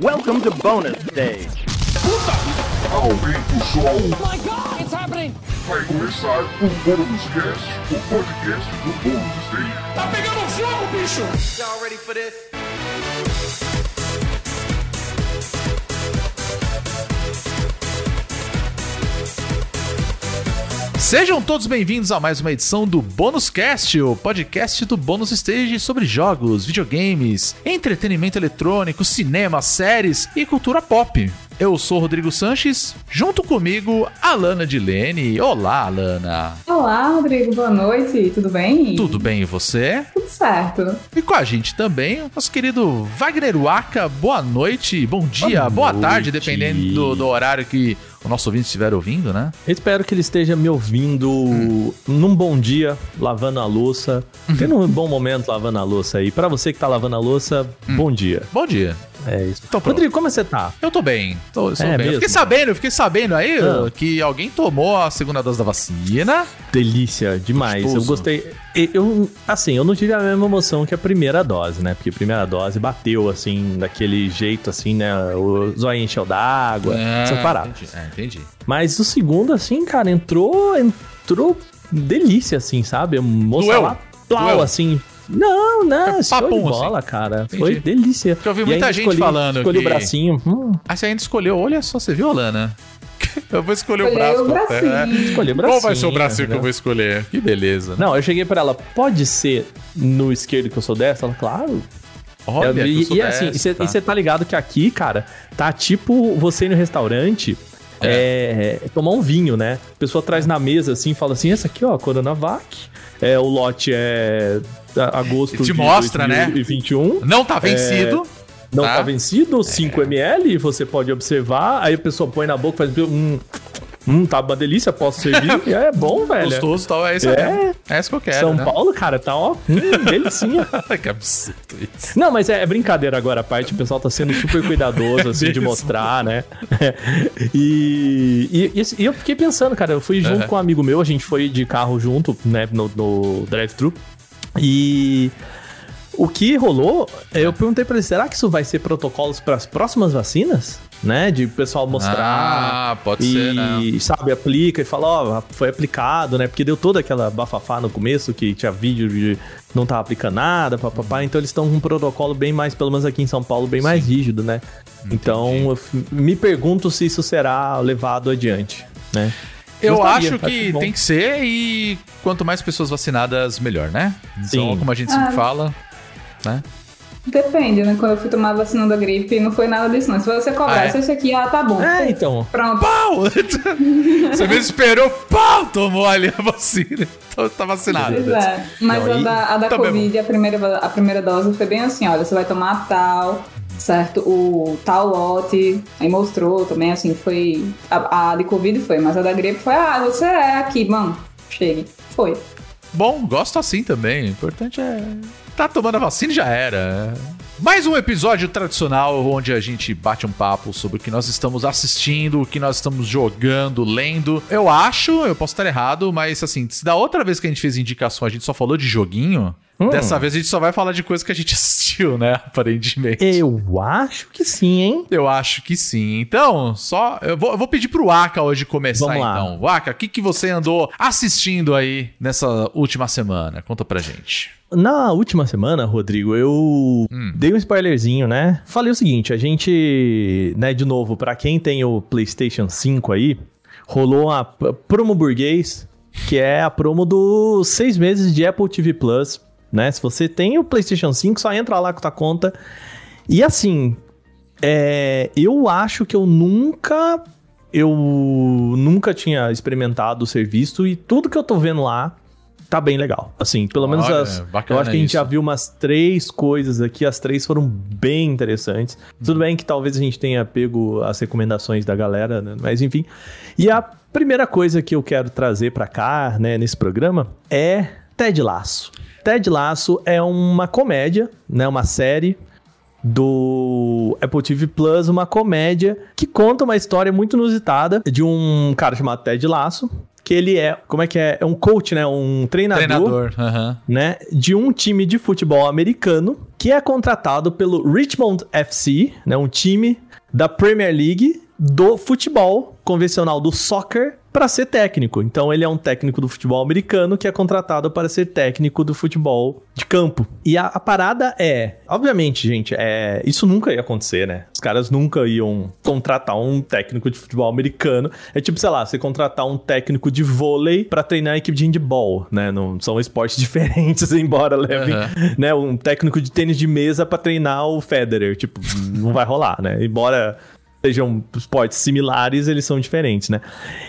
Welcome to bonus stage. Aumenta o som, my god, it's happening! vai começar o Bônus Cast, o podcast do Bônus Stage. Tá pegando fogo, bicho! Y'all ready for this? Sejam todos bem-vindos a mais uma edição do Bônus Cast, o podcast do Bônus Stage sobre jogos, videogames, entretenimento eletrônico, cinema, séries e cultura pop. Eu sou o Rodrigo Sanches, junto comigo, Alana Dilene. Olá, Alana. Olá, Rodrigo, boa noite, tudo bem? Tudo bem e você? Tudo certo. E com a gente também, o nosso querido Wagner Waka. Boa noite, bom dia, boa, Boa tarde, dependendo do, do horário que o nosso ouvinte estiver ouvindo, né? Eu espero que ele esteja me ouvindo num bom dia, lavando a louça. Tendo um bom momento lavando a louça aí. Pra você que tá lavando a louça, bom dia. Bom dia. É isso. Então. Rodrigo, como você tá? Eu tô bem. Tô, eu É bem. Eu mesmo? fiquei sabendo, eu fiquei sabendo aí Ah. que alguém tomou a segunda dose da vacina. Delícia, demais. Gostoso. Eu gostei. Eu, assim, eu não tive a mesma emoção que a primeira dose, né? Porque a primeira dose bateu, assim, daquele jeito, assim, né? O zóio encheu d'água, essa parada. Entendi. É, entendi. Mas o segundo, assim, cara, entrou. Entrou delícia, assim, sabe? Moça Doeu? lá, plau, Doeu? assim. Não, não, Foi show de papum, bola, assim. cara. Entendi. Foi delícia. Porque eu vi E muita gente escolhi- falando Escolhi que- o bracinho. Hum, Aí você ainda escolheu, olha só, você viu, Alana? Eu vou escolher o braço. o bracinho. escolhi o Qual bracinho. vai ser o bracinho que eu entendeu? vou escolher? Que beleza. Não, eu cheguei pra ela, pode ser no esquerdo que eu sou dessa? Ela, claro. Olha, Eu- que eu e, sou e assim, dessa, você tá ligado que aqui, cara, tá tipo você ir no restaurante é, tomar um vinho, né? A pessoa traz na mesa assim e fala assim: essa aqui, ó, Coronavac. É, o lote é agosto Te de mostra, né? 2021. Não tá vencido. Não Tá. tá, vencido, 5ml, você pode observar. Aí a pessoa põe na boca e faz. Hum, hum, tá uma delícia, posso servir? É bom, velho. Gostoso e tal. É isso É. mesmo. É isso que eu quero. São né? Paulo, cara, tá ó, hum, delicinha. que absurdo isso. Não, mas é, é brincadeira agora a parte, o pessoal tá sendo super cuidadoso, assim, de mostrar, né? e, e, e- e eu fiquei pensando, cara, eu fui junto Uhum. com um amigo meu, a gente foi de carro junto, né, no, no drive-thru. E o que rolou, eu perguntei pra ele, será que isso vai ser protocolos para as próximas vacinas? Né? De o pessoal mostrar. Ah, pode e, ser, né? sabe, aplica e fala, ó, foi aplicado, né? Porque deu toda aquela bafafá no começo, que tinha vídeo de não tava aplicando nada, papapá. Então eles estão com um protocolo bem mais, pelo menos aqui em São Paulo, bem mais rígido, né? Então eu f- me pergunto se isso será levado adiante, né? Eu Gostaria, acho que bom. tem que ser e quanto mais pessoas vacinadas, melhor, né? Então, Sim. como a gente sempre Ah. fala, né? Depende, né? Quando eu fui tomar a vacina da gripe, não foi nada disso, não. Se você cobrasse Ah, é? esse aqui, ah, tá bom. É, então. Pronto. Pau! Você mesmo esperou, pau! Tomou ali a vacina. Tá vacinado. Pois é. Mas Não, a e- da, a da é Covid, a primeira, a primeira dose foi bem assim, olha, você vai tomar tal, certo? O tal lote, aí mostrou também, assim, foi... A, a de Covid foi, mas a da gripe foi, ah, você é aqui, mano, chegue. Foi. Bom, gosto assim também. O importante é. Tá tomando a vacina e já era. Mais um episódio tradicional onde a gente bate um papo sobre o que nós estamos assistindo, o que nós estamos jogando, lendo. Eu acho, eu posso estar errado, mas assim, se da outra vez que a gente fez indicação a gente só falou de joguinho, Hum. dessa vez a gente só vai falar de coisa que a gente assistiu, né? Aparentemente. Eu acho que sim, hein? Eu acho que sim. Então, só. Eu vou, eu vou pedir pro Aka hoje começar, Vamos lá. então. Aka, o que, que você andou assistindo aí nessa última semana? Conta pra gente. Na última semana, Rodrigo, eu Hum. dei um spoilerzinho, né? Falei o seguinte, a gente, né, de novo, pra quem tem o PlayStation 5 aí, rolou a promo burguês, que é a promo dos seis meses de Apple TV Plus, né? Se você tem o PlayStation 5, só entra lá com a tua conta. E assim, é, eu acho que eu nunca eu nunca tinha experimentado o serviço e tudo que eu tô vendo lá tá bem legal. Assim, pelo menos Olha, as. bacana Eu acho que a gente isso. já viu umas três coisas aqui, as três foram bem interessantes. Tudo bem que talvez a gente tenha pego as recomendações da galera, né? Mas enfim. E a primeira coisa que eu quero trazer pra cá, né, nesse programa, é Ted Laço. Ted Laço é uma comédia, né? Uma série do Apple TV Plus, uma comédia que conta uma história muito inusitada de um cara chamado Ted Lasso, que ele é, como é que é? É um coach, né? Um treinador, Treinador. né? De um time de futebol americano que é contratado pelo Richmond FC, né? Um time da Premier League do futebol convencional do soccer para ser técnico. Então ele é um técnico do futebol americano que é contratado para ser técnico do futebol de campo. E a, a parada é, obviamente, gente, é isso nunca ia acontecer, né? Os caras nunca iam contratar um técnico de futebol americano. É tipo, sei lá, você contratar um técnico de vôlei para treinar a equipe de handball, né? Não são esportes diferentes, embora levem, Aham. né, um técnico de tênis de mesa para treinar o Federer, tipo, não vai rolar, né? Embora sejam esportes similares, eles são diferentes, né?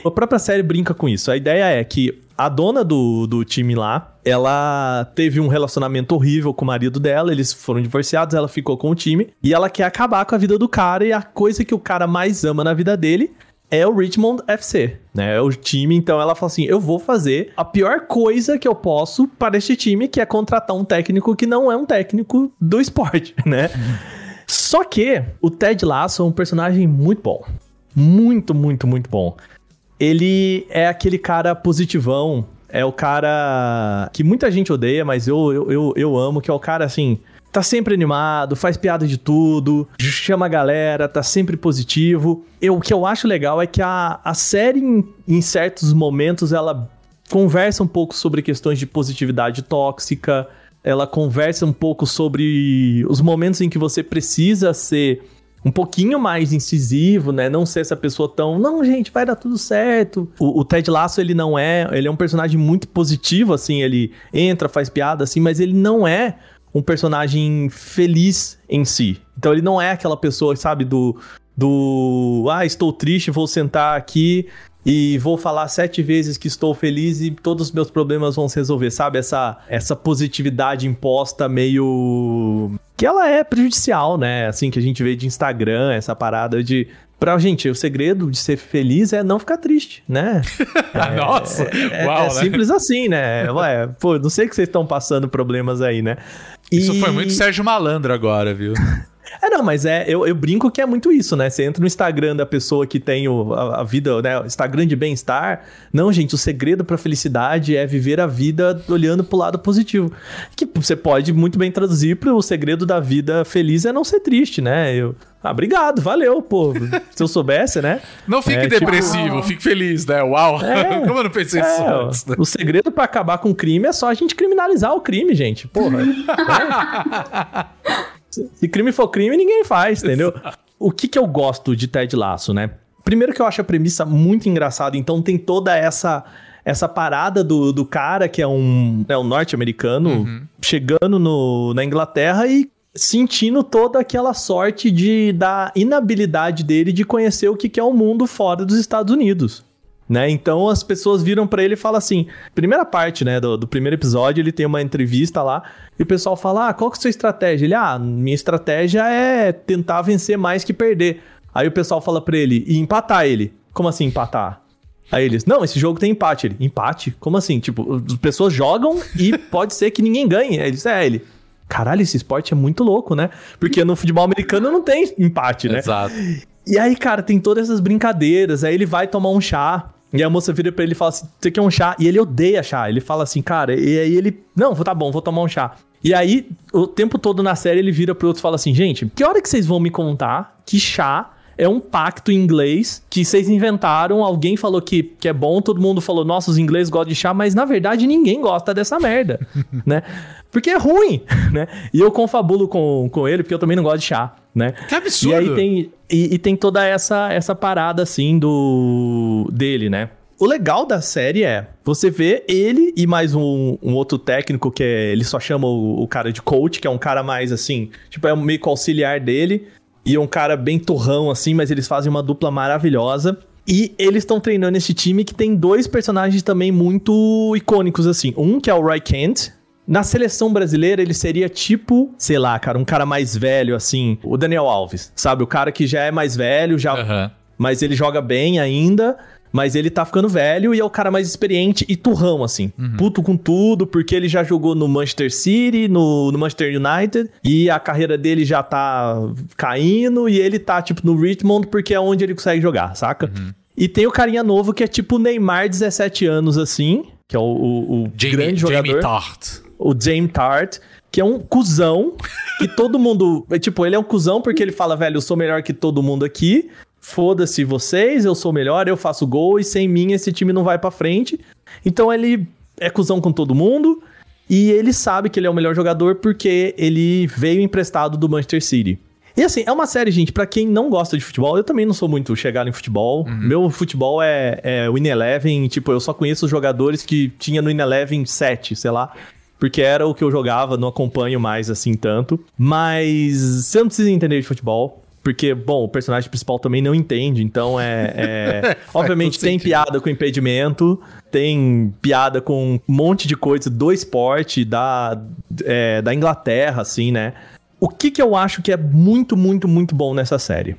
A própria série brinca com isso. A ideia é que a dona do, do time lá, ela teve um relacionamento horrível com o marido dela, eles foram divorciados, ela ficou com o time, e ela quer acabar com a vida do cara, e a coisa que o cara mais ama na vida dele é o Richmond FC, né? É o time, então ela fala assim: eu vou fazer a pior coisa que eu posso para este time, que é contratar um técnico que não é um técnico do esporte, né? Só que o Ted Lasso é um personagem muito bom. Muito, muito, muito bom. Ele é aquele cara positivão. É o cara que muita gente odeia, mas eu, eu, eu, eu amo, que é o cara assim. Tá sempre animado, faz piada de tudo, chama a galera, tá sempre positivo. Eu, o que eu acho legal é que a, a série, em, em certos momentos, ela conversa um pouco sobre questões de positividade tóxica, ela conversa um pouco sobre os momentos em que você precisa ser um pouquinho mais incisivo, né? Não ser essa pessoa tão, não, gente, vai dar tudo certo. O, o Ted Lasso, ele não é, ele é um personagem muito positivo, assim, ele entra, faz piada, assim, mas ele não é um personagem feliz em si. Então ele não é aquela pessoa, sabe, do, do, ah, estou triste, vou sentar aqui e vou falar sete vezes que estou feliz e todos os meus problemas vão se resolver, sabe? Essa, essa positividade imposta meio. que ela é prejudicial, né? Assim, que a gente vê de Instagram, essa parada de. Pra gente, o segredo de ser feliz é não ficar triste, né? Nossa, É, uau, é né? simples assim, né? Ué, pô, não sei que vocês estão passando problemas aí, né? Isso E- foi muito Sérgio Malandro agora, viu? é, não, mas é, eu, eu brinco que é muito isso, né? Você entra no Instagram da pessoa que tem o, a, a vida, né? Instagram de bem-estar. Não, gente, o segredo pra felicidade é viver a vida olhando pro lado positivo. Que você pode muito bem traduzir pro o segredo da vida feliz é não ser triste, né? Eu, ah, obrigado, valeu, pô. Se eu soubesse, né? Não fique É, tipo- depressivo, fique feliz, né? Uau! É. Como eu não pensei nisso É, antes? né? o segredo pra acabar com o crime é só a gente criminalizar o crime, gente. Porra. Se- Se crime for crime, ninguém faz, entendeu? O que que eu gosto de Ted Lasso, né? Primeiro que eu acho a premissa muito engraçada, então tem toda essa essa parada do, do cara que é um, é um norte-americano chegando no, na Inglaterra e sentindo toda aquela sorte de da inabilidade dele de conhecer o que que é o mundo fora dos Estados Unidos né? Então as pessoas viram pra ele e falam assim: primeira parte, né, do, do primeiro episódio, ele tem uma entrevista lá e o pessoal fala: ah, qual que é a sua estratégia? Ele, ah, minha estratégia é tentar vencer mais que perder. Aí o pessoal fala pra ele: e empatar ele. Como assim empatar? Aí eles, não, esse jogo tem empate. Ele, empate? Como assim? Tipo, as pessoas jogam e pode ser que ninguém ganhe. Aí eles, é, ele. Caralho, esse esporte é muito louco, né? Porque no futebol americano não tem empate, né? Exato. E aí, cara, tem todas essas brincadeiras. Aí ele vai tomar um chá. E a moça vira pra ele e fala assim: Você quer um chá? E ele odeia chá. Ele fala assim, cara. E aí ele: Não, tá bom, vou tomar um chá. E aí, o tempo todo na série, ele vira pro outro e fala assim: Gente, que hora que vocês vão me contar que chá é um pacto em inglês que vocês inventaram? Alguém falou que, que é bom, todo mundo falou: Nossa, os ingleses gostam de chá, mas na verdade ninguém gosta dessa merda, né? Porque é ruim, né? E eu confabulo com, com ele, porque eu também não gosto de chá, né? Que absurdo. E aí tem, e, e tem toda essa, essa parada, assim, do dele, né? O legal da série é, você vê ele e mais um, um outro técnico que é, ele só chama o, o cara de coach, que é um cara mais assim, tipo, é meio que auxiliar dele, e é um cara bem turrão assim, mas eles fazem uma dupla maravilhosa. E eles estão treinando esse time que tem dois personagens também muito icônicos, assim. Um que é o Roy Kent. Na seleção brasileira, ele seria tipo, sei lá, cara, um cara mais velho, assim. O Daniel Alves, sabe? O cara que já é mais velho, já Aham. mas ele joga bem ainda. Mas ele tá ficando velho e é o cara mais experiente e turrão, assim. Puto com tudo, porque ele já jogou no Manchester City, no, no Manchester United, e a carreira dele já tá caindo, e ele tá, tipo, no Richmond, porque é onde ele consegue jogar, saca? E tem o carinha novo que é tipo Neymar, 17 anos, assim, que é o, o, o Jamie, grande jogador. Jamie Tart. O James Tart, que é um cuzão, que todo mundo. é, Tipo, ele é um cuzão porque ele fala, velho, eu sou melhor que todo mundo aqui. Foda-se vocês, eu sou melhor, eu faço gol e sem mim esse time não vai pra frente. Então ele é cuzão com todo mundo e ele sabe que ele é o melhor jogador porque ele veio emprestado do Manchester City. E assim, é uma série, gente, pra quem não gosta de futebol, eu também não sou muito chegado em futebol. Meu futebol é, é Win Eleven, tipo, eu só conheço os jogadores que tinha no Win Eleven 7, sei lá. Porque era o que eu jogava, não acompanho mais assim tanto. Mas você não precisa entender de futebol. Porque, bom, o personagem principal também não entende, então é. é- obviamente todo tem sentido. piada com impedimento, tem piada com um monte de coisa do esporte, da, é, da Inglaterra, assim, né? O que que eu acho que é muito, muito, muito bom nessa série?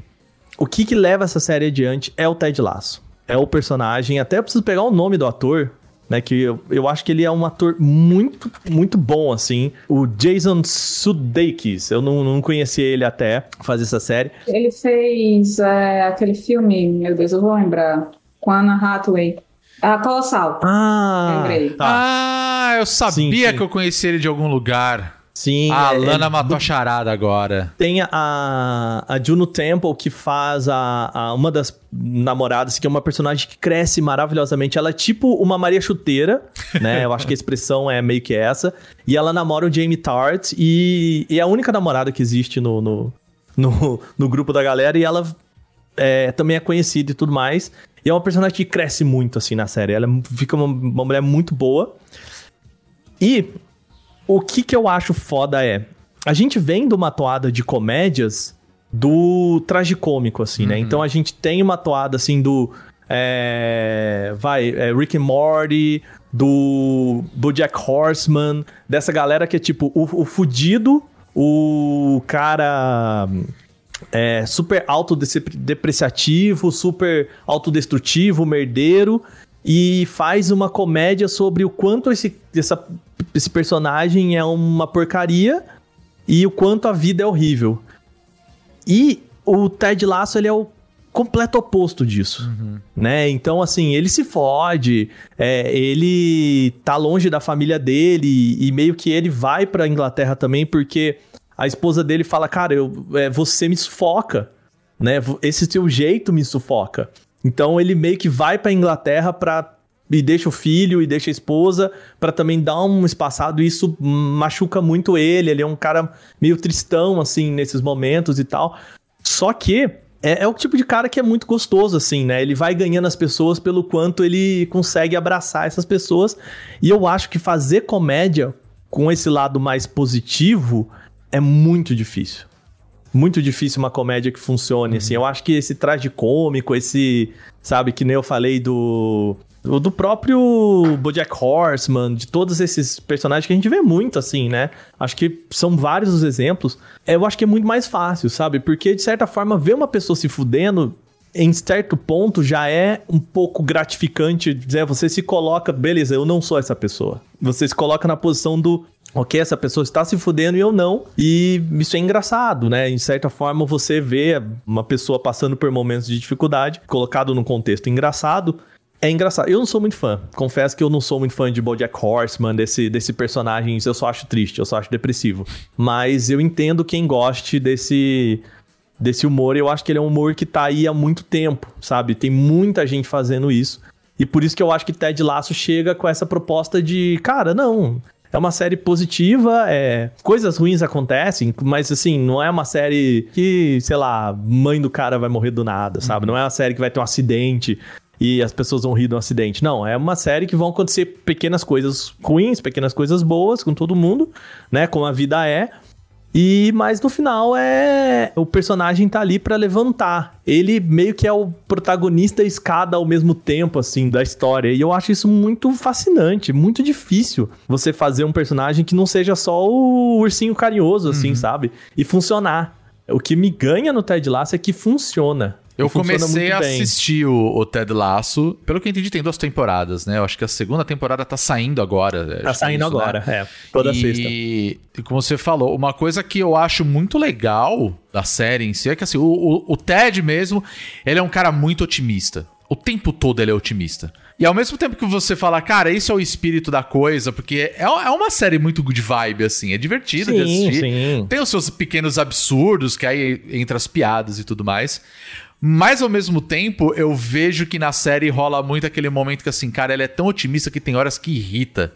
O que que leva essa série adiante é o Ted Lasso. É o personagem, até eu preciso pegar o nome do ator, né? Que eu, eu acho que ele é um ator muito, muito bom, assim. O Jason Sudeikis, eu não, não conhecia ele até fazer essa série. Ele fez é, aquele filme, meu Deus, eu vou lembrar, com a Anna Hathaway. Ah, Colossal. Ah, Lembrei. tá. Ah, eu sabia Sim, sim. que eu conhecia ele de algum lugar. Sim. a é- Lana é matou a charada agora. Tem a, a Juno Temple, que faz a, a- uma das namoradas, que é uma personagem que cresce maravilhosamente. Ela é tipo uma Maria Chuteira, né? Eu acho que a expressão é meio que essa. E ela namora o Jamie Tart, e, e é a única namorada que existe no, no, no, no grupo da galera, e ela é, também é conhecida e tudo mais. E é uma personagem que cresce muito, assim, na série. Ela fica uma, uma mulher muito boa. E o que que eu acho foda é... A gente vem de uma toada de comédias do tragicômico, assim, né? Então a gente tem uma toada, assim, do... é, vai, é, Rick and Morty, do BoJack Horseman, dessa galera que é tipo o, o fudido, o cara é, super autodepreciativo, super autodestrutivo, merdeiro, e faz uma comédia sobre o quanto esse, essa- esse personagem é uma porcaria e o quanto a vida é horrível. E o Ted Lasso, ele é o completo oposto disso, né? Então, assim, ele se fode, é, ele tá longe da família dele e meio que ele vai pra Inglaterra também porque a esposa dele fala, cara, eu, é, você me sufoca, né? Esse seu jeito me sufoca. Então ele meio que vai pra Inglaterra pra e deixa o filho e deixa a esposa pra também dar um espaçado e isso machuca muito ele. Ele é um cara meio tristão assim nesses momentos e tal. Só que é, é o tipo de cara que é muito gostoso, assim, né? Ele vai ganhando as pessoas pelo quanto ele consegue abraçar essas pessoas. E eu acho que fazer comédia com esse lado mais positivo é muito difícil. Muito difícil uma comédia que funcione, assim. Eu acho que esse traje cômico, esse, sabe, que nem eu falei do. Do do próprio Bojack Horseman, de todos esses personagens que a gente vê muito, assim, né? Acho que são vários os exemplos. Eu acho que é muito mais fácil, sabe? Porque, de certa forma, ver uma pessoa se fudendo em certo ponto já é um pouco gratificante dizer, você se coloca, beleza, eu não sou essa pessoa. Você se coloca na posição do ok, essa pessoa está se fudendo e eu não. E isso é engraçado, né? Em certa forma, você vê uma pessoa passando por momentos de dificuldade, colocado num contexto engraçado. É engraçado. Eu não sou muito fã. Confesso que eu não sou muito fã de BoJack Horseman, desse, desse personagem. Eu só acho triste, eu só acho depressivo. Mas eu entendo quem goste desse desse humor. Eu acho que ele é um humor que tá aí há muito tempo, sabe? Tem muita gente fazendo isso. E por isso que eu acho que Ted Lasso chega com essa proposta de, cara, não, é uma série positiva, é, coisas ruins acontecem, mas assim, não é uma série que, sei lá, mãe do cara vai morrer do nada, sabe? Não é uma série que vai ter um acidente e as pessoas vão rir do acidente. Não, é uma série que vão acontecer pequenas coisas ruins, pequenas coisas boas com todo mundo, né? Como a vida é. E mas no final é o personagem tá ali pra levantar. Ele meio que é o protagonista e escada ao mesmo tempo assim da história. E eu acho isso muito fascinante, muito difícil você fazer um personagem que não seja só o ursinho carinhoso assim, sabe? E funcionar. O que me ganha no Ted Lasso é que funciona. Eu comecei a bem. assistir o, o Ted Lasso. Pelo que eu entendi, tem duas temporadas, né? Eu acho que a segunda temporada tá saindo agora. Tá acho que é saindo isso, né? agora, é. Toda e, sexta. E como você falou, uma coisa que eu acho muito legal da série em si é que assim, o, o- o Ted mesmo, ele é um cara muito otimista. O tempo todo ele é otimista. E ao mesmo tempo que você fala, cara, esse é o espírito da coisa, porque é, é uma série muito good vibe, assim, é divertido de assistir. sim. Tem os seus pequenos absurdos, que aí entra as piadas e tudo mais. Mas ao mesmo tempo, eu vejo que na série rola muito aquele momento que, assim, cara, ela é tão otimista que tem horas que irrita.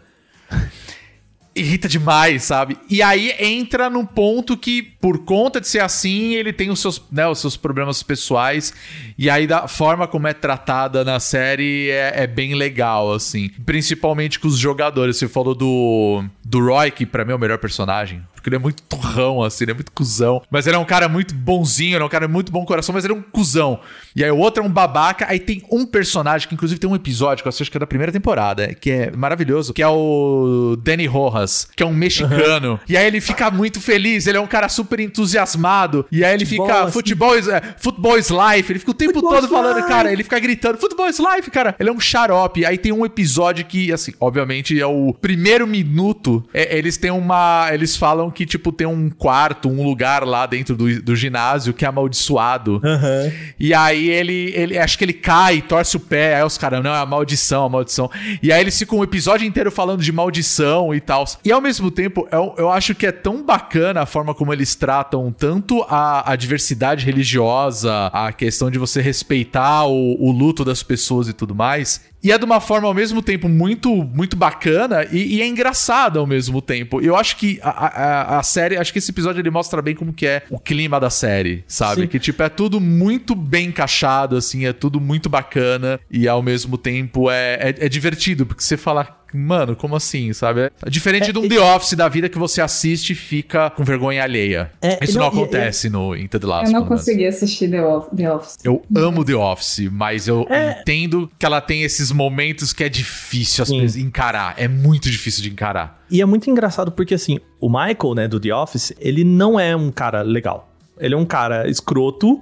Irrita demais, sabe? E aí entra num ponto que, por conta de ser assim, ele tem os seus, né, os seus problemas pessoais. E aí, da forma como é tratada na série, é, é bem legal, assim. Principalmente com os jogadores. Você falou do, do Roy, que pra mim é o melhor personagem. Porque ele é muito torrão, assim, ele é muito cuzão. Mas ele é um cara muito bonzinho, ele é um cara muito bom coração, mas ele é um cuzão. E aí o outro é um babaca. Aí tem um personagem, que inclusive tem um episódio, que eu acho que é da primeira temporada, que é maravilhoso, que é o Danny Rojas, que é um mexicano. E aí ele fica muito feliz, ele é um cara super entusiasmado. E aí ele Futebol, fica, assim. futebol is, é, futebol is life. Ele fica o tempo Futebol todo falando, life. cara, ele fica gritando, futebol is life, cara. Ele é um xarope. Aí tem um episódio que, assim, obviamente é o primeiro minuto. é, eles têm uma. Eles falam que, tipo, tem um quarto, um lugar lá dentro do, do ginásio que é amaldiçoado. Aham. E aí ele, ele. Acho que ele cai, torce o pé. Aí os caras, não, é a maldição, a maldição. E aí eles ficam o episódio inteiro falando de maldição e tal. E ao mesmo tempo, eu, eu acho que é tão bacana a forma como eles tratam tanto a, a diversidade religiosa, a questão de você respeitar o, o luto das pessoas e tudo mais. E é de uma forma ao mesmo tempo muito muito bacana e, e é engraçada ao mesmo tempo. Eu acho que a, a, a série, acho que esse episódio ele mostra bem como que é o clima da série, sabe? Sim. Que tipo é tudo muito bem encaixado, assim, é tudo muito bacana e ao mesmo tempo é, é, é divertido porque você fala Mano, como assim, sabe? É diferente de um The Office da vida que você assiste e fica com vergonha alheia. É, Isso não, não, e- acontece no Into the Last. Eu não consegui assistir The Of- The Office. Eu amo The Office, mas eu É. entendo que ela tem esses momentos que é difícil encarar. É muito difícil de encarar. E é muito engraçado porque, assim, o Michael, né, do The Office, ele não é um cara legal. Ele é um cara escroto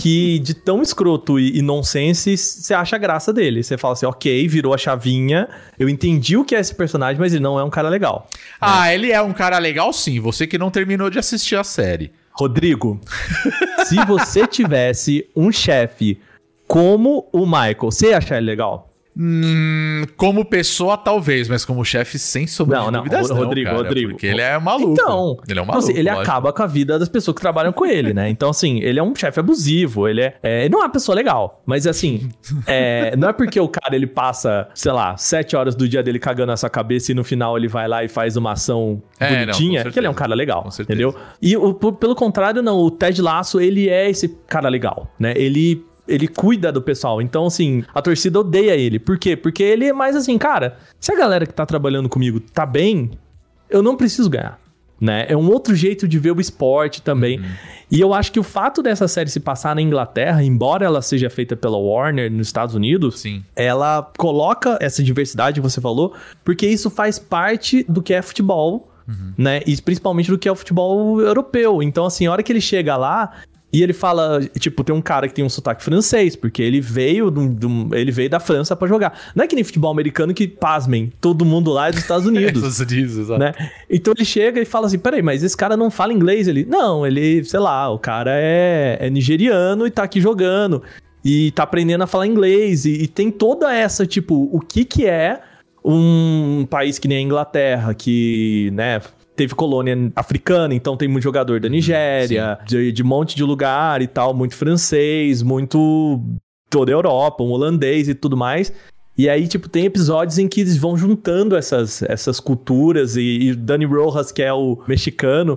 que, de tão escroto e, e nonsense, você acha a graça dele. Você fala assim, ok, virou a chavinha, eu entendi o que é esse personagem, mas ele não é um cara legal. Ah, ele é um cara legal sim. Você que não terminou de assistir a série. Rodrigo, se você tivesse um chefe como o Michael, você ia achar ele legal? Hum, como pessoa, talvez, mas como chefe, sem sombra Não, não, dúvidas, não, Rodrigo, cara, Rodrigo. Porque ele é maluco. Então, ele é um então, maluco. assim, ele lógico. acaba com a vida das pessoas que trabalham com ele, né? Então, assim, ele é um chefe abusivo, ele é, é- ele não é uma pessoa legal, mas assim, é, não é porque o cara ele passa, sei lá, sete horas do dia dele cagando na sua cabeça e no final ele vai lá e faz uma ação É, não, bonitinha, com que ele é um cara legal, entendeu? E o- pelo contrário, não, o Ted Lasso, ele é esse cara legal, né? Ele ele cuida do pessoal. Então, assim, a torcida odeia ele. Por quê? Porque ele é mais assim, cara, se a galera que tá trabalhando comigo tá bem, eu não preciso ganhar. Né? É um outro jeito de ver o esporte também. E eu acho que o fato dessa série se passar na Inglaterra, embora ela seja feita pela Warner nos Estados Unidos, Sim. ela coloca essa diversidade que você falou, porque isso faz parte do que é futebol, né? E principalmente do que é o futebol europeu. Então, assim, a hora que ele chega lá. E ele fala, tipo, tem um cara que tem um sotaque francês, porque ele veio, de um- ele veio da França pra jogar. Não é que nem futebol americano que, pasmem, todo mundo lá é dos Estados Unidos Isso diz, exato. né? Então ele chega e fala assim: peraí, mas esse cara não fala inglês? Ele, não, ele, sei lá, o cara é, é nigeriano e tá aqui jogando e tá aprendendo a falar inglês. E, e tem toda essa, tipo, o que que é um país que nem a Inglaterra, que, né. Teve colônia africana, então tem muito jogador da Nigéria, de, de um monte de lugar e tal, muito francês, muito toda a Europa, um holandês e tudo mais. E aí, tipo, tem episódios em que eles vão juntando essas, essas culturas e, e o Danny Rojas, que é o mexicano,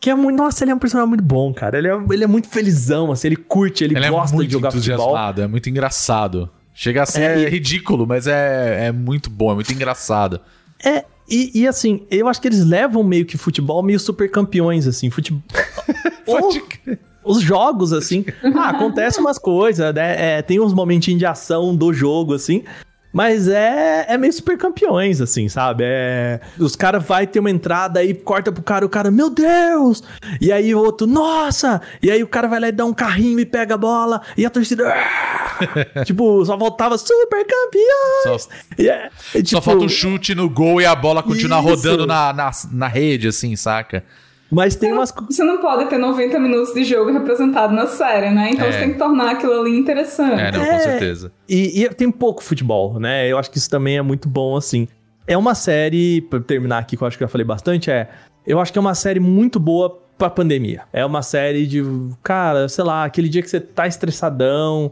que é muito. Nossa, ele é um personagem muito bom, cara. Ele é, ele é muito felizão, assim, ele curte, ele, Ele é gosta muito de jogar futebol. entusiasmado, é muito engraçado. Chega a ser É, ridículo, mas é, é muito bom, é muito engraçado. É, e, e assim, eu acho que eles levam meio que futebol meio super campeões, assim. Futebol. Pode crer. os jogos, assim. Ah, acontece umas coisas, né? É, tem uns momentinhos de ação do jogo, assim. Mas é, é meio super campeões, assim, sabe? É, os caras vai ter uma entrada aí, corta pro cara, o cara, meu Deus! E aí o outro, nossa! E aí o cara vai lá e dá um carrinho e pega a bola, e a torcida. "Ah!" tipo, só voltava super campeão! Só, E é- é só tipo- falta o chute no gol e a bola continua Isso. rodando na, na, na rede, assim, saca? Mas tem umas. Você não pode ter 90 minutos de jogo representado na série, né? Então É. você tem que tornar aquilo ali interessante. É, não, com É. certeza. E, e tem pouco futebol, né? Eu acho que isso também é muito bom, assim. É uma série, pra terminar aqui, que eu acho que eu já falei bastante, é. Eu acho que é uma série muito boa pra pandemia. É uma série de. Cara, sei lá, aquele dia que você tá estressadão,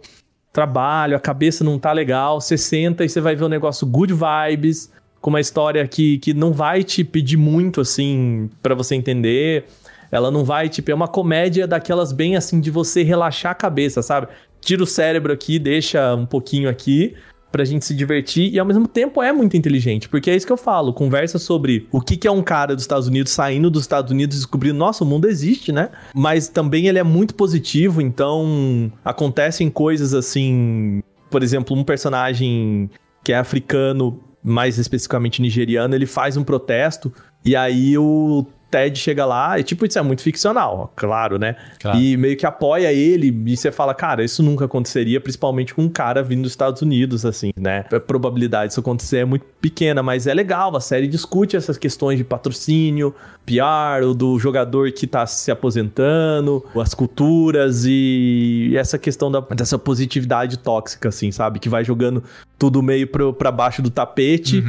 trabalho, a cabeça não tá legal, você senta e você vai ver um negócio good vibes, com uma história que, que não vai te pedir muito, assim, pra você entender. Ela não vai, tipo, é uma comédia daquelas bem assim de você relaxar a cabeça, sabe? Tira o cérebro aqui, deixa um pouquinho aqui pra gente se divertir e ao mesmo tempo é muito inteligente, porque é isso que eu falo, conversa sobre o que, que é um cara dos Estados Unidos saindo dos Estados Unidos descobrindo, nossa, o mundo existe, né? Mas também ele é muito positivo, então acontecem coisas assim, por exemplo, um personagem que é africano, mais especificamente nigeriano, ele faz um protesto e aí o Ted chega lá, e tipo, isso é muito ficcional, claro, né? Claro. E meio que apoia ele, e você fala, cara, isso nunca aconteceria, principalmente com um cara vindo dos Estados Unidos, assim, né? A probabilidade disso acontecer é muito pequena, mas é legal, a série discute essas questões de patrocínio, PR, o do jogador que tá se aposentando, as culturas e essa questão da- dessa positividade tóxica, assim, sabe? Que vai jogando tudo meio pro, pra baixo do tapete.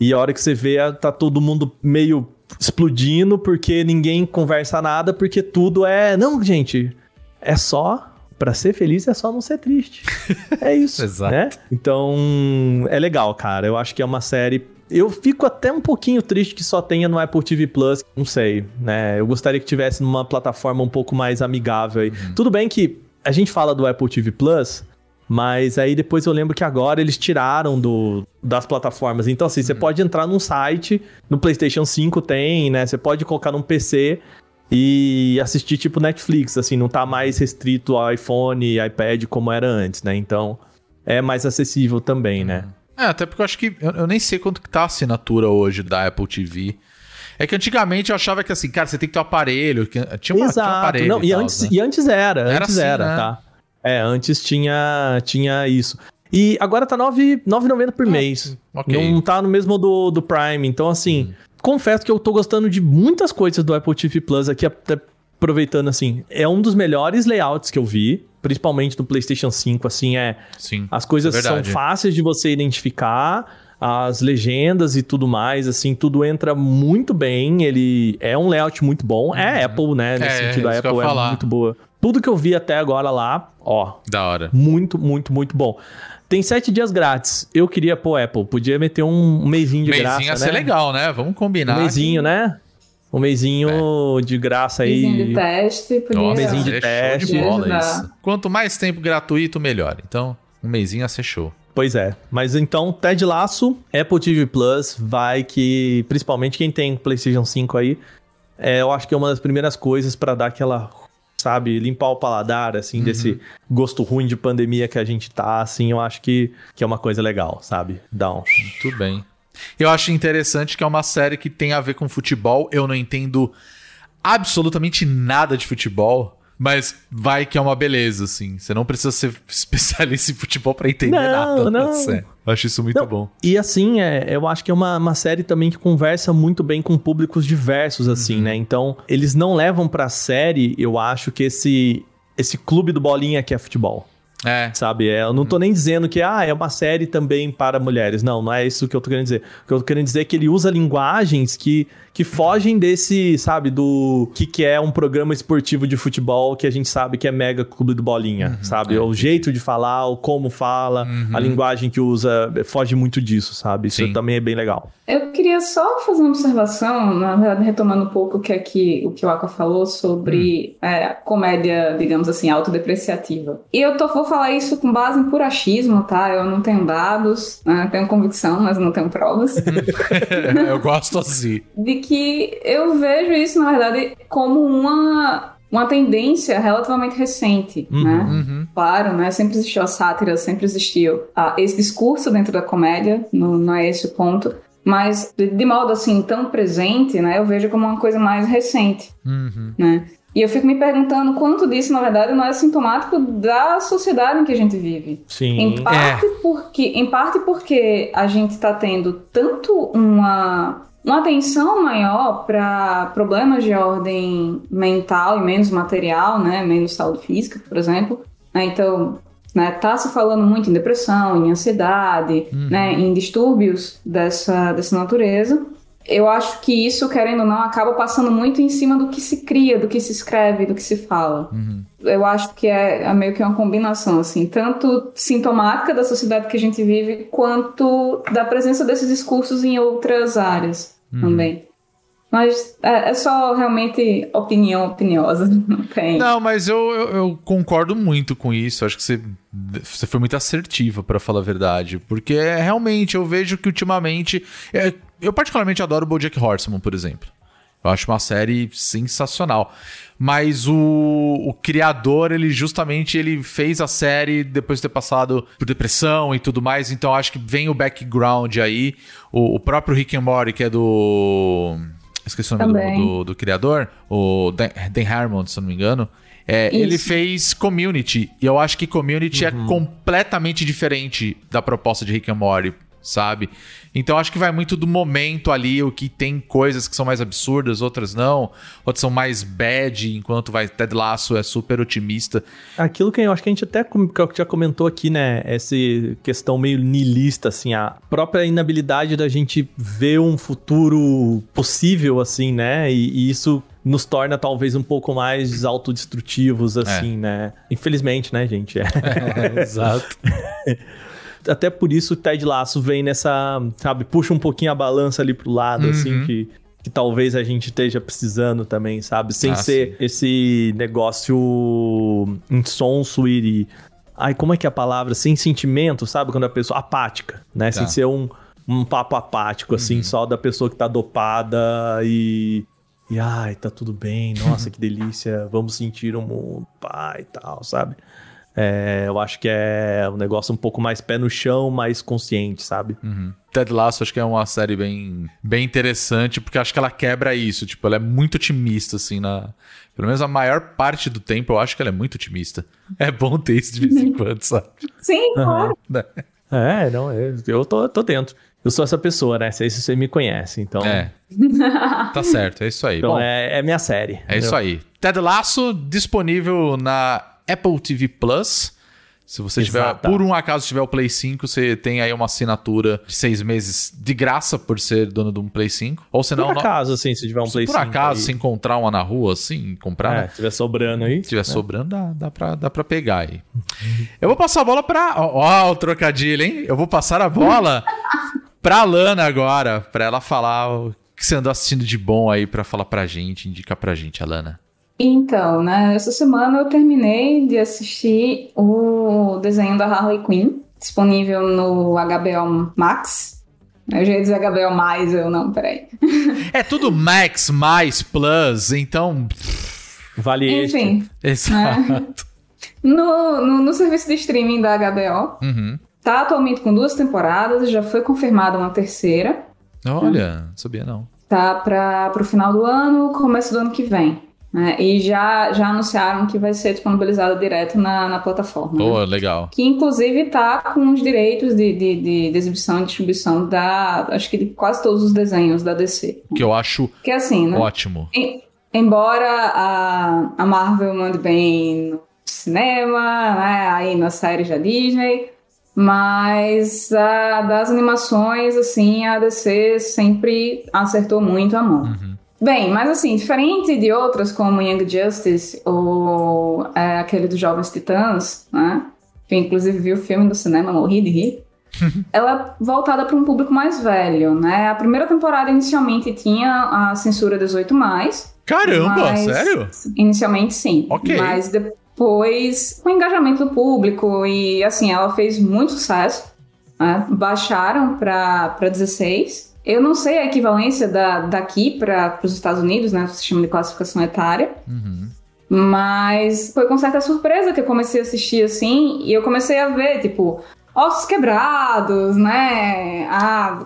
E a hora que você vê, tá todo mundo meio explodindo porque ninguém conversa nada, porque tudo é. Não, gente, é só. Pra ser feliz é só não ser triste. É isso. Exato. Né? Então, é legal, cara. Eu acho que é uma série. Eu fico até um pouquinho triste que só tenha no Apple TV Plus. Não sei, né? Eu gostaria que tivesse numa plataforma um pouco mais amigável aí. Tudo bem que a gente fala do Apple TV Plus, mas aí depois eu lembro que agora eles tiraram do, das plataformas. Então, assim, você pode entrar num site, no PlayStation 5 tem, né? Você pode colocar num PC e assistir tipo Netflix, assim, não tá mais restrito ao iPhone e iPad como era antes, né? Então, é mais acessível também, né? É, até porque eu acho que. Eu, eu nem sei quanto que tá a assinatura hoje da Apple TV. É que antigamente eu achava que assim, cara, você tem que ter um aparelho. Que, tinha, uma, tinha um Exato. aparelho. Não, e, tal, antes, né? e antes era, Era antes assim, era, né? tá? É, antes tinha, tinha isso. E agora tá 9 9,90 por mês. Ah, ok. Não tá no mesmo do, do Prime. Então, assim, confesso que eu tô gostando de muitas coisas do Apple TV Plus aqui, até aproveitando, assim. É um dos melhores layouts que eu vi, principalmente no PlayStation 5, assim, é... Sim. As coisas é são fáceis de você identificar, as legendas e tudo mais, assim, tudo entra muito bem. Ele é um layout muito bom. É Apple, né? Nesse É, sentido, a Apple é falar. muito boa. Tudo que eu vi até agora lá, ó, Da hora. muito, muito, muito bom. Tem sete dias grátis. Eu queria, pô, Apple, podia meter um, um mêsinho de Meizinho graça, ia né? ser legal, né? Vamos combinar. Um mêsinho, né? Um mêsinho de graça aí. Mesinho de teste, podia. Nossa, Mesinho de é show teste. de bola isso. Quanto mais tempo gratuito, melhor. Então, um mêsinho ia ser show. Pois é. Mas então, Ted Laço, Apple TV Plus, vai que, principalmente quem tem PlayStation 5 aí, é, eu acho que é uma das primeiras coisas pra dar aquela, sabe, limpar o paladar, assim, desse gosto ruim de pandemia que a gente tá, assim, eu acho que, que é uma coisa legal, sabe? Dá um... Muito bem. Eu acho interessante que é uma série que tem a ver com futebol. Eu não entendo absolutamente nada de futebol, mas vai que é uma beleza, assim. Você não precisa ser especialista em futebol pra entender Não, nada. não. da série. Eu acho isso muito Não, bom. E assim, é, eu acho que é uma, uma série também que conversa muito bem com públicos diversos, assim, né? Então, eles não levam pra série, eu acho, que esse, esse clube do bolinha que é futebol. É. Sabe? É, eu não tô nem dizendo que ah, é uma série também para mulheres. Não, não é isso que eu tô querendo dizer. O que eu tô querendo dizer é que ele usa linguagens que, que fogem desse, sabe, do que, que é um programa esportivo de futebol que a gente sabe que é mega clube do bolinha, sabe? o jeito de falar, o como fala, a linguagem que usa, foge muito disso, sabe? Isso Sim. também é bem legal. Eu queria só fazer uma observação, na verdade, retomando um pouco o que, é que, o que o Aka falou sobre Hum. é, comédia, digamos assim, autodepreciativa. E eu tô, vou falar isso com base em puro achismo, tá? Eu não tenho dados, né? tenho convicção, mas não tenho provas. eu gosto assim. de que eu vejo isso, na verdade, como uma, uma tendência relativamente recente, né? Uhum. Claro, né? Sempre existiu a sátira, sempre existiu ah, esse discurso dentro da comédia, não, não é esse o ponto. Mas, de, de modo assim, tão presente, né? Eu vejo como uma coisa mais recente, Uhum. né? E eu fico me perguntando quanto disso, na verdade, não é sintomático da sociedade em que a gente vive. Sim. Em parte, porque, em parte porque a gente está tendo tanto uma, uma atenção maior para problemas de ordem mental e menos material, né? Menos saúde física, por exemplo. Né? Então, né, tá se falando muito em depressão, em ansiedade, né, em distúrbios dessa, dessa natureza. Eu acho que isso, querendo ou não, acaba passando muito em cima do que se cria, do que se escreve, do que se fala. Eu acho que é, é meio que uma combinação, assim, tanto sintomática da sociedade que a gente vive, quanto da presença desses discursos em outras áreas também. Mas é, é só realmente opinião opiniosa, não tem. Não, mas eu, eu, eu concordo muito com isso. Acho que você, você foi muito assertiva, pra falar a verdade. Porque é, realmente eu vejo que ultimamente. é, eu, particularmente, adoro o Bojack Horseman, por exemplo. Eu acho uma série sensacional. Mas o, o criador, ele justamente ele fez a série depois de ter passado por depressão e tudo mais. Então acho que vem o background aí. O, o próprio Rick and Morty, que é do. Esqueci o nome do, do, do criador, o Dan, Dan Harmon, se eu não me engano. É, ele fez Community. E eu acho que Community é completamente diferente da proposta de Rick and Morty, sabe? Então acho que vai muito do momento ali, o que tem coisas que são mais absurdas, outras não. Outras são mais bad, enquanto vai Ted Lasso é super otimista. Aquilo que eu acho que a gente até eu já comentou aqui, né? Essa questão meio niilista, assim, a própria inabilidade da gente ver um futuro possível, assim, né? E, e isso nos torna talvez um pouco mais autodestrutivos, assim, né? Infelizmente, né, gente? É. Exato. Até por isso o Ted Laço vem nessa, sabe, puxa um pouquinho a balança ali pro lado, assim, que, que talvez a gente esteja precisando também, sabe? Sem Ah, ser esse negócio insonso e. Ai, como é que é a palavra? Sem sentimento, sabe? Quando a pessoa. apática, né? Tá. Sem ser um, um papo apático, assim, só da pessoa que tá dopada e. E ai, tá tudo bem, nossa, que delícia, vamos sentir o mundo, pai e tal, sabe? É, eu acho que é um negócio um pouco mais pé no chão, mais consciente, sabe? Ted Lasso acho que é uma série bem, bem interessante, porque acho que ela quebra isso. Tipo, ela é muito otimista, assim, na. Pelo menos a maior parte do tempo eu acho que ela é muito otimista. É bom ter isso de vez em quando, sabe? Sim, claro. É, não, eu, tô, tô dentro. Eu sou essa pessoa, né? Sei se você me conhece, então. É. Tá certo, é isso aí. Então Bom, é, é minha série. É isso aí. Ted Lasso disponível na Apple TV Plus. Se você tiver, Exata. por um acaso tiver o Play 5, você tem aí uma assinatura de seis meses de graça por ser dono de um Play 5. Ou senão, Por acaso, assim, se tiver um se Play por 5 acaso, aí, se encontrar uma na rua, assim, comprar, é, né? se tiver sobrando aí. Se tiver sobrando, dá, dá, pra, dá pra pegar aí. Eu vou passar a bola pra. Ó, ó, o trocadilho, hein? Eu vou passar a bola pra Lana agora, pra ela falar o que você andou assistindo de bom aí pra falar pra gente, indicar pra gente, Alana. Então, né, essa semana eu terminei de assistir o desenho da Harley Quinn, disponível no HBO Max. Eu já ia dizer HBO Mais, eu não, peraí. É tudo Max, mais, Plus, então. Vale este. Enfim, Exato. no, no, no serviço de streaming da HBO, Uhum. tá atualmente com duas temporadas, já foi confirmada uma terceira, Olha, não sabia não. tá para o final do ano, começo do ano que vem. Né, e já, já anunciaram que vai ser disponibilizada direto na, na plataforma. né? Pô, legal. que inclusive tá com os direitos de, de, de, de exibição e distribuição da, acho que de quase todos os desenhos da DC. Que eu acho Que é assim, né? ótimo. Em- embora a, a Marvel mande bem no cinema, né, aí nas séries da Disney, mas a, das animações, assim, a DC sempre acertou muito a mão. Bem, mas assim, diferente de outras como Young Justice ou é, aquele dos Jovens Titãs, né? Que eu, inclusive vi o filme no cinema, morri de rir. Ela é voltada para um público mais velho, né? A primeira temporada inicialmente tinha a censura 18 Caramba, mas- sério? Inicialmente sim. Ok. Mas depois, com o engajamento do público e assim, ela fez muito sucesso. né? Baixaram para 16. Eu não sei a equivalência da, daqui para os Estados Unidos, né? O sistema de classificação etária. Uhum. Mas foi com certa surpresa que eu comecei a assistir assim, e eu comecei a ver, tipo, ossos quebrados, né? A,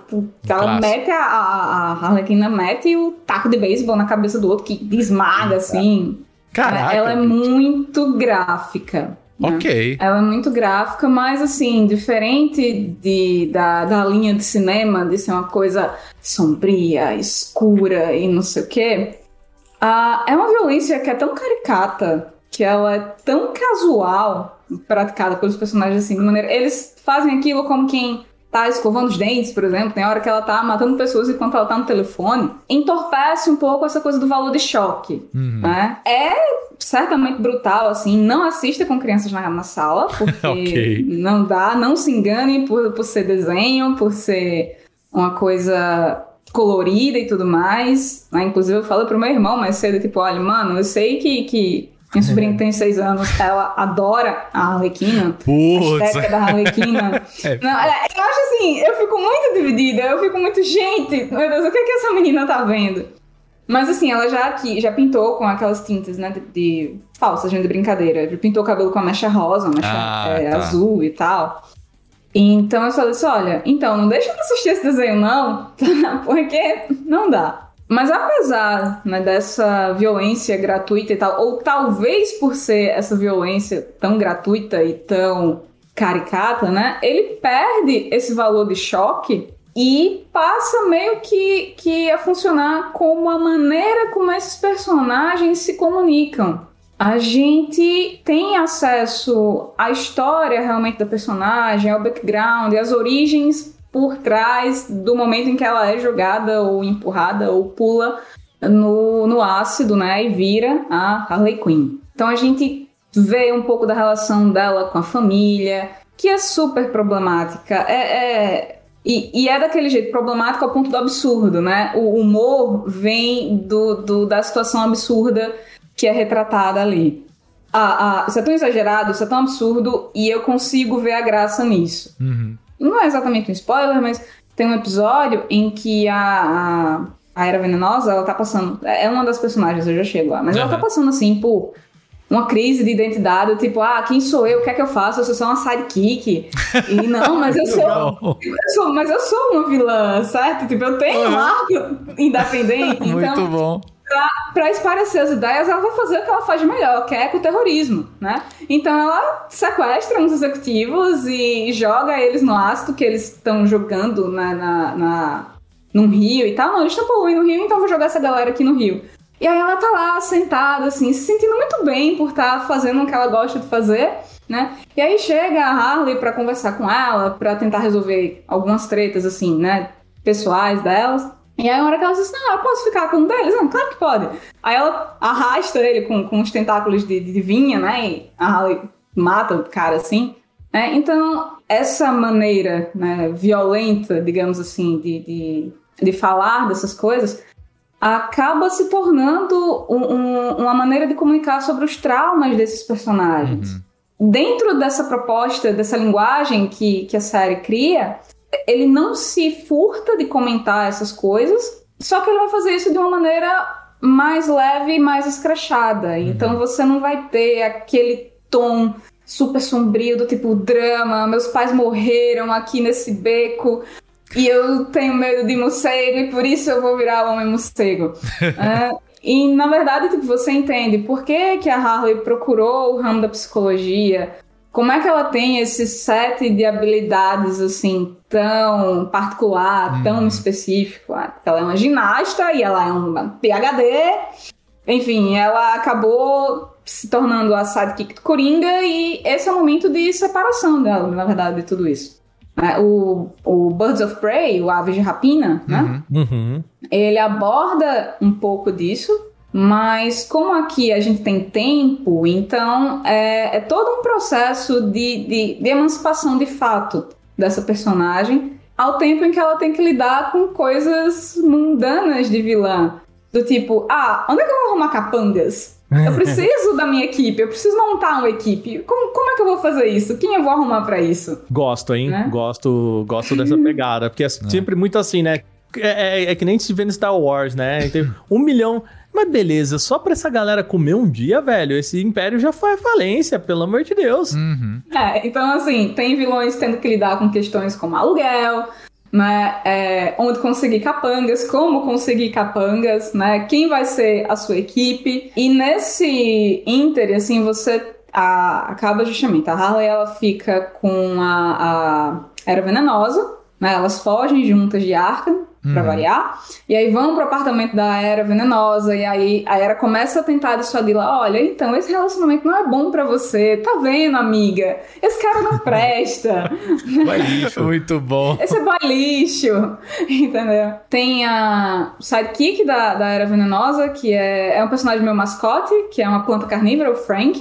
ela clássico. mete a, a, a Harlequina mete o taco de beisebol na cabeça do outro que esmaga, assim. Caraca. Ela é muito gráfica. Né? Ok. Ela é muito gráfica, mas assim, diferente de, da, da linha de cinema, de ser uma coisa sombria, escura e não sei o quê, ah, é uma violência que é tão caricata, que ela é tão casual, praticada pelos personagens assim, de maneira. Eles fazem aquilo como quem tá escovando os dentes, por exemplo, tem hora que ela tá matando pessoas enquanto ela tá no telefone, entorpece um pouco essa coisa do valor de choque, né? É certamente brutal, assim, não assista com crianças na, na sala, porque Ok. não dá, não se engane por, por ser desenho, por ser uma coisa colorida e tudo mais, né? Inclusive eu falo pro meu irmão mais cedo, tipo, olha, mano, eu sei que, que minha sobrinha que tem seis anos, ela adora a Arlequina, a Putz. estética da Arlequina. É. Não, eu acho assim, eu fico muito dividida, eu fico muito, gente, meu Deus, o que é que essa menina tá vendo? Mas assim, ela já aqui, já pintou com aquelas tintas, né, de, de falsas, gente, de brincadeira. Já pintou o cabelo com a mecha rosa, a mecha Ah, é, tá. azul e tal. Então eu falei assim, olha, então não deixa de assistir esse desenho não, porque não dá. Mas apesar né, dessa violência gratuita e tal, ou talvez por ser essa violência tão gratuita e tão caricata, né? Ele perde esse valor de choque e passa meio que, que a funcionar como a maneira como esses personagens se comunicam. A gente tem acesso à história realmente da personagem, ao background às origens por trás do momento em que ela é jogada ou empurrada ou pula no, no ácido, né? E vira a Harley Quinn. Então a gente vê um pouco da relação dela com a família, que é super problemática. É, é- e, e é daquele jeito, problemático ao ponto do absurdo, né? O humor vem do, do- da situação absurda que é retratada ali. Ah, ah, isso é tão exagerado, isso é tão absurdo, e eu consigo ver a graça nisso. Uhum. Não é exatamente um spoiler, mas tem um episódio em que a, a, a Era Venenosa, ela tá passando. É uma das personagens, eu já chego lá, mas ela Aham. tá passando assim por uma crise de identidade, tipo, ah, quem sou eu? O que é que eu faço? Eu sou só uma sidekick. E não, mas eu sou. Eu sou, mas eu sou uma vilã, certo? Tipo, eu tenho um arco independente. Muito então, bom. Pra esparecer as ideias, ela vai fazer o que ela faz de melhor, que é com o terrorismo, né? Então ela sequestra uns executivos e joga eles no ácido que eles estão jogando na, na, na- num rio e tal. Não, eles estão poluindo o rio, então vou jogar essa galera aqui no rio. E aí ela tá lá sentada, assim, se sentindo muito bem por estar fazendo o que ela gosta de fazer, né? E aí chega a Harley pra conversar com ela, pra tentar resolver algumas tretas, assim, né? Pessoais delas. E aí, a hora que ela diz, não, eu posso ficar com um deles? Não, claro que pode. Aí ela arrasta ele com, com os tentáculos de, de vinha, né? E a Harley mata o cara assim. né? Então, essa maneira né, violenta, digamos assim, de, de, de falar dessas coisas acaba se tornando um- um- uma maneira de comunicar sobre os traumas desses personagens. Dentro dessa proposta, dessa linguagem que, que a série cria, ele não se furta de comentar essas coisas, só que ele vai fazer isso de uma maneira mais leve e mais escrachada. Então você não vai ter aquele tom super sombrio do tipo drama, meus pais morreram aqui nesse beco e eu tenho medo de morcego e por isso eu vou virar homem morcego. É, e na verdade, tipo, você entende por que, que a Harley procurou o ramo da psicologia, como é que ela tem esse set de habilidades assim tão particular, tão específico. Ah, Ela é uma ginasta e ela é uma PhD. Enfim, ela acabou se tornando a sidekick do Coringa e esse é o momento de separação dela, na verdade, de tudo isso. né? O, o Birds of Prey, o Aves de Rapina, né? Uhum. Ele aborda um pouco disso, mas como aqui a gente tem tempo, então é, é todo um processo de, de, de emancipação de fato dessa personagem, ao tempo em que ela tem que lidar com coisas mundanas de vilã. Do tipo, ah, onde é que eu vou arrumar capangas? Eu preciso da minha equipe, eu preciso montar uma equipe. Como, como é que eu vou fazer isso? Quem eu vou arrumar pra isso? Gosto, hein? Né? Gosto, gosto dessa pegada. Porque é sempre muito assim, né? É, é- é que nem se vê no Star Wars, né? Tem um milhão. Mas beleza, só pra essa galera comer um dia, velho, esse império já foi à falência, pelo amor de Deus. Uhum. É, então assim, tem vilões tendo que lidar com questões como aluguel, né? é, onde conseguir capangas, como conseguir capangas, né? Quem vai ser a sua equipe. E nesse ínter, assim, você a- acaba justamente. A Harley ela fica com a, a Era Venenosa, né? Elas fogem juntas de Arkham, pra variar. E aí vão pro apartamento da Era Venenosa, e aí a Era começa a tentar dissuadir lá: olha, então esse relacionamento não é bom pra você. Tá vendo, amiga? Esse cara não presta. Vai lixo. Muito bom. Esse é boy lixo, entendeu? Tem a sidekick da, da Era Venenosa, que é, é um personagem meu mascote, que é uma planta carnívora, o Frank.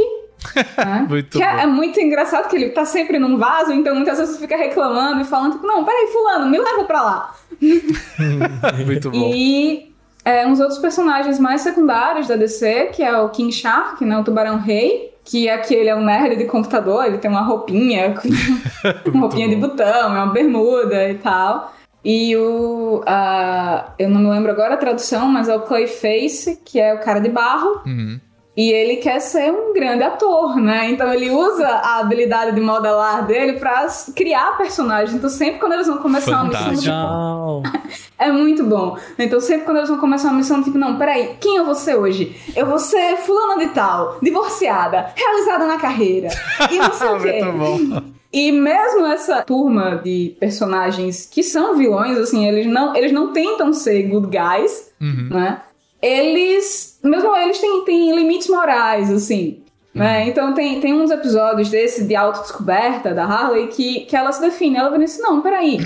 Né? Muito é, bom. é muito engraçado que ele tá sempre num vaso, então muitas vezes fica reclamando e falando, tipo, não, peraí, fulano, me leva pra lá. Muito bom. E é, uns outros personagens mais secundários da DC, que é o King Shark, né, o Tubarão Rei, que aqui ele é um nerd de computador, ele tem uma roupinha, uma roupinha de botão, é uma bermuda e tal. E o. ah, eu não me lembro agora a tradução, mas é o Clayface, que é o cara de barro. Uhum. E ele quer ser um grande ator, né? Então ele usa a habilidade de modelar dele pra s- criar personagens. Então sempre quando eles vão começar uma missão, Fantástico. tipo, é muito bom. Então, sempre quando eles vão começar uma missão, tipo, não, peraí, quem eu vou ser hoje? Eu vou ser fulana de tal, divorciada, realizada na carreira. E não sei o quê. E mesmo essa turma de personagens que são vilões, assim, eles não, eles não tentam ser good guys, Uhum. né? Eles, mesmo eles têm, têm limites morais, assim. Né? Então tem, tem uns episódios desse de autodescoberta da Harley que, que ela se define. Ela vem assim, não, peraí,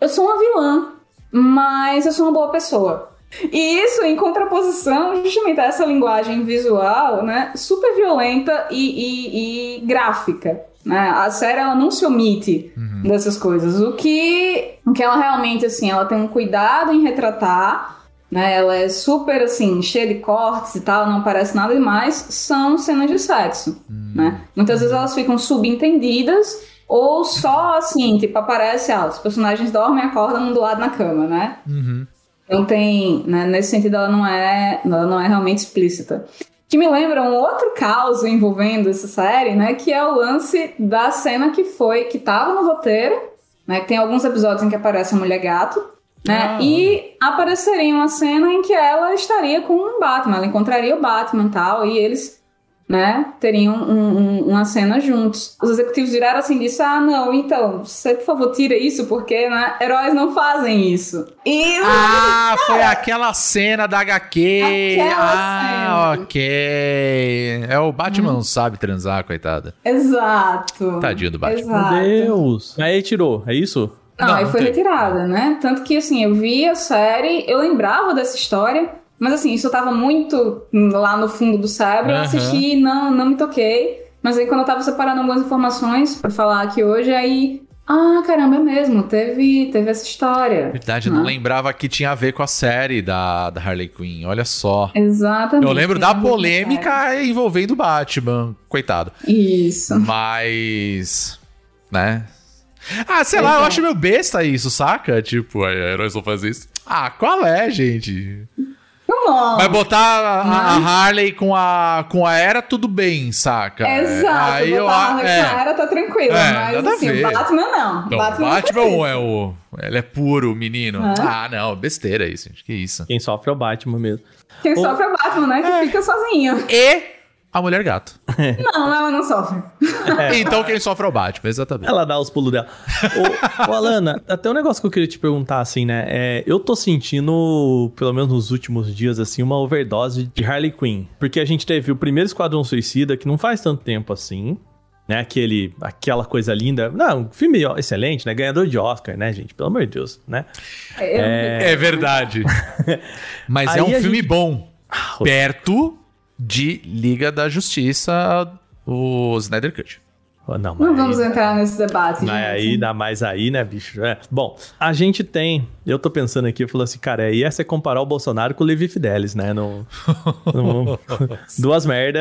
eu sou uma vilã, mas eu sou uma boa pessoa. E isso em contraposição justamente a essa linguagem visual, né, super violenta e, e- e gráfica. Né? A série ela não se omite dessas coisas. O que, o que ela realmente assim, ela tem um cuidado em retratar, né? Ela é super assim, cheia de cortes e tal, não parece nada demais, são cenas de sexo, né? Muitas vezes elas ficam subentendidas ou só assim, tipo, aparece, ah, os personagens dormem e acordam um do lado na cama, né? Uhum. Então tem, né, nesse sentido ela não é, ela não é realmente explícita. Que me lembra um outro caso envolvendo essa série, né, que é o lance da cena que foi, que tava no roteiro, né, que tem alguns episódios em que aparece a mulher gato, né, Ah. e apareceria uma cena em que ela estaria com um Batman, ela encontraria o Batman e tal, e eles, né, teriam um- um- uma cena juntos. Os executivos viraram assim e disseram, ah, não, então, você, por favor, tira isso, porque, né, heróis não fazem isso. E Ah, foi aquela cena da HQ. Aquela ah, cena. ok. É o Batman não sabe transar, coitada. Exato. Tadinho do Batman. Exato. Meu Deus. Aí tirou, é isso? Não, Não, aí foi tem. retirada, né? Tanto que, assim, eu vi a série, eu lembrava dessa história, mas, assim, isso tava muito lá no fundo do cérebro. Eu Aham. assisti e não, não me toquei. Mas aí, quando eu tava separando algumas informações pra falar aqui hoje, aí. Ah, caramba, é mesmo, teve, teve essa história. Verdade, eu não lembrava que tinha a ver com a série da, da Harley Quinn. Olha só. Exatamente. Eu lembro da polêmica envolvendo o Batman. Coitado. Isso. Mas. Né? Ah, sei lá, eu acho meio besta isso, saca? Tipo, "Ai, heróis vão fazer isso. Ah, qual é, gente? Vai botar a, a Harley com a, com a Era, tudo bem, saca? Exato, Aí eu, botar a a- Harley é. com a era tá tranquilo, É, mas assim, ver. o Batman não. Não, Batman, Batman não é o. Ele é puro, menino. Hã? Ah, não, besteira isso, gente. Que isso. Quem sofre é o Batman mesmo. Quem Ou- sofre é o Batman, né? Que fica sozinho. E a mulher gato. Não, ela não sofre. Então quem sofre é o Batman, exatamente. Ela dá os pulos dela. ô, ô, Alana, até um negócio que eu queria te perguntar, assim, né? É, eu tô sentindo, pelo menos nos últimos dias, assim, uma overdose de Harley Quinn. Porque a gente teve o primeiro Esquadrão Suicida, que não faz tanto tempo assim. Né, aquele, aquela coisa linda. Não, um filme excelente, né? Ganhador de Oscar, né, gente? Pelo amor de Deus, né? É, É verdade. Mas Aí é um filme gente- bom. Ah, Perto de Liga da Justiça, o Snyder Cut. Não, Não vamos aí- entrar nesse debate. Mas gente. aí, dá mais aí, né, bicho? É. Bom, a gente tem. Eu tô pensando aqui, eu falo assim, cara, aí é você comparar o Bolsonaro com o Levi Fidelis, né? No, no- duas merda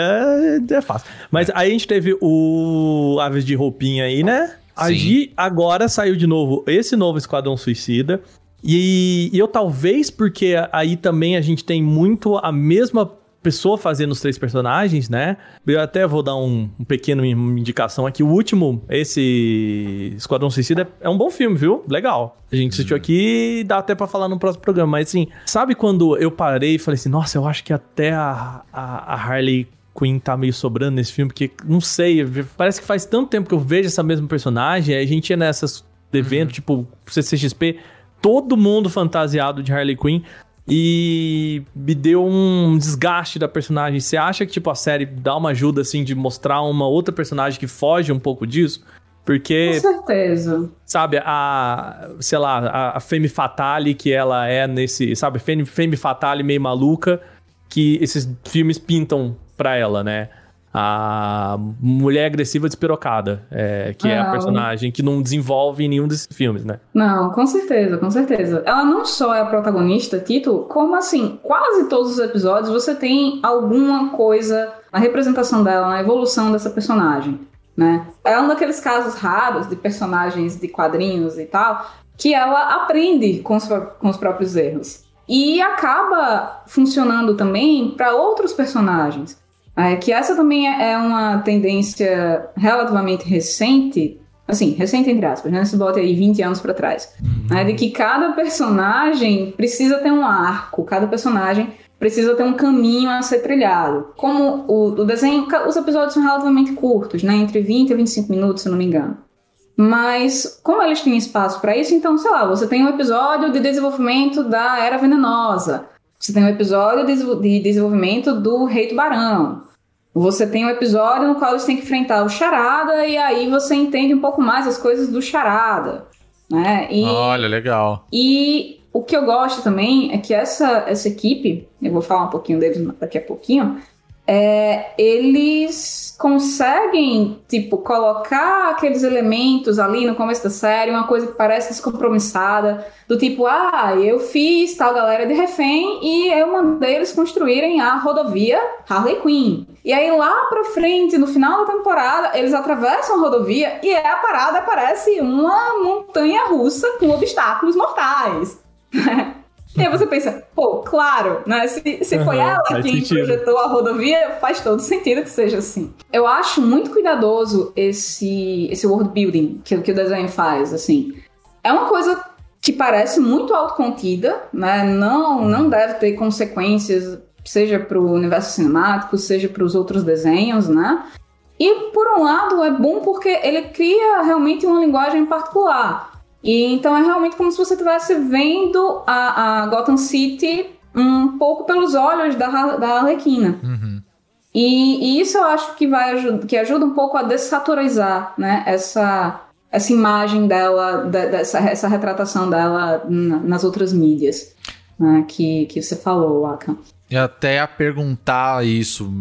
é fácil. Mas aí a gente teve o Aves de Roupinha aí, né? A Sim. Gi agora saiu de novo esse novo Esquadrão Suicida. E, e eu talvez, porque aí também a gente tem muito a mesma pessoa fazendo os três personagens, né? Eu até vou dar um, um pequeno indicação aqui. O último, esse Esquadrão Suicida, é um bom filme, viu? Legal. A gente assistiu aqui e dá até pra falar no próximo programa. Mas assim, sabe quando eu parei e falei assim, nossa, eu acho que até a, a, a Harley Quinn tá meio sobrando nesse filme, porque, não sei, parece que faz tanto tempo que eu vejo essa mesma personagem, aí a gente ia nessas eventos, tipo, CCXP, todo mundo fantasiado de Harley Quinn, e me deu um desgaste da personagem. Você acha que, tipo, a série dá uma ajuda, assim, de mostrar uma outra personagem que foge um pouco disso? Porque, Com certeza. sabe, a, sei lá, a, a Femme Fatale que ela é nesse, sabe, Femme, Femme Fatale meio maluca, que esses filmes pintam pra ela, né? A mulher agressiva despirocada, é, que é a Ah, personagem que não desenvolve em nenhum desses filmes, né? Não, com certeza, com certeza. Ela não só é a protagonista, Tito, como assim, quase todos os episódios você tem alguma coisa na representação dela, na evolução dessa personagem, né? É um daqueles casos raros de personagens de quadrinhos e tal, que ela aprende com os, com os próprios erros. E acaba funcionando também para outros personagens. É, que essa também é é uma tendência relativamente recente, assim, recente entre aspas, né? Se bota aí 20 anos pra trás. né? De que cada personagem precisa ter um arco, cada personagem precisa ter um caminho a ser trilhado. Como o, o desenho, os episódios são relativamente curtos, né? Entre 20 e 25 minutos, se não me engano. Mas, como eles têm espaço pra isso, então, sei lá, você tem um episódio de desenvolvimento da Era Venenosa. Você tem um episódio de desenvol- de desenvolvimento do Rei Tubarão. Você tem um episódio no qual eles têm que enfrentar o Charada e aí você entende um pouco mais as coisas do Charada. Né? E, Olha, legal. e o que eu gosto também é que essa, essa equipe, eu vou falar um pouquinho deles daqui a pouquinho, é, eles conseguem, tipo, colocar aqueles elementos ali no começo da série, uma coisa que parece descompromissada, do tipo, ah, eu fiz tal galera de refém e eu mandei eles construírem a rodovia Harley Quinn. E aí lá pra frente, no final da temporada, eles atravessam a rodovia e a parada parece uma montanha russa com obstáculos mortais. E aí você pensa, pô, claro, né? Se, se foi Aham, ela quem sentido. projetou a rodovia, faz todo sentido que seja assim. Eu acho muito cuidadoso esse, esse world building que, que o desenho faz, assim. É uma coisa que parece muito autocontida, né? Não, não deve ter consequências, seja para o universo cinemático, seja para os outros desenhos, né? E por um lado é bom porque ele cria realmente uma linguagem particular. E então é realmente como se você estivesse vendo a, a Gotham City um pouco pelos olhos da, da Arlequina. Uhum. E, e isso eu acho que vai ajuda, que ajuda um pouco a dessaturizar, né, essa, essa imagem dela, da- dessa essa retratação dela na- nas outras mídias, né, que, que você falou, Aka. E até a perguntar isso,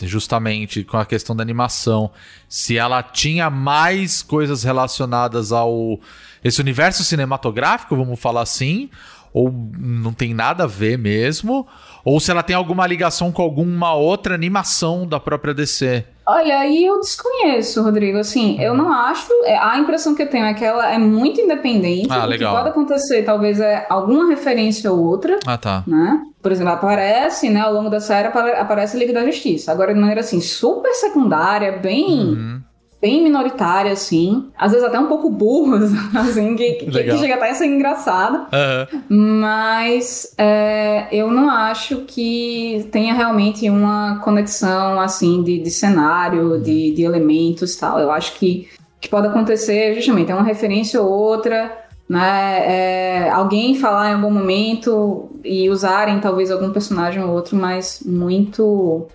justamente com a questão da animação, se ela tinha mais coisas relacionadas ao esse universo cinematográfico, vamos falar assim, ou não tem nada a ver mesmo, ou se ela tem alguma ligação com alguma outra animação da própria DC. Olha, aí eu desconheço, Rodrigo. Assim, eu não acho. é, A impressão que eu tenho é que ela é muito independente. Ah, o legal. que pode acontecer, talvez, é alguma referência ou outra. Ah, tá. né? Por exemplo, aparece, né, ao longo da série apare- aparece a Liga da Justiça. Agora de maneira assim, super secundária, bem, Uhum. Bem minoritária, assim. Às vezes até um pouco burros, assim, que, que, que chega até a ser engraçado. Aham. Mas é, eu não acho que tenha realmente uma conexão, assim, de, de cenário, de, de elementos e tal. Eu acho que que pode acontecer justamente é uma referência ou outra, né? É, alguém falar em algum momento e usarem talvez algum personagem ou outro, mas muito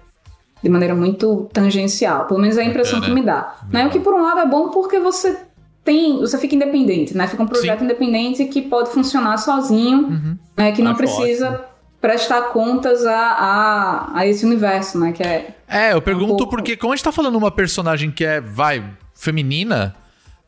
de maneira muito tangencial. Pelo menos é a impressão Bacana. que me dá. Né? O que por um lado é bom porque você tem, você fica independente, né? Fica um projeto Sim. independente que pode funcionar sozinho, Uhum. né? Que não Acho precisa prestar contas a, a, a esse universo, né? Que é É, eu pergunto pouco. porque, como a gente tá falando uma personagem que é, vai, feminina,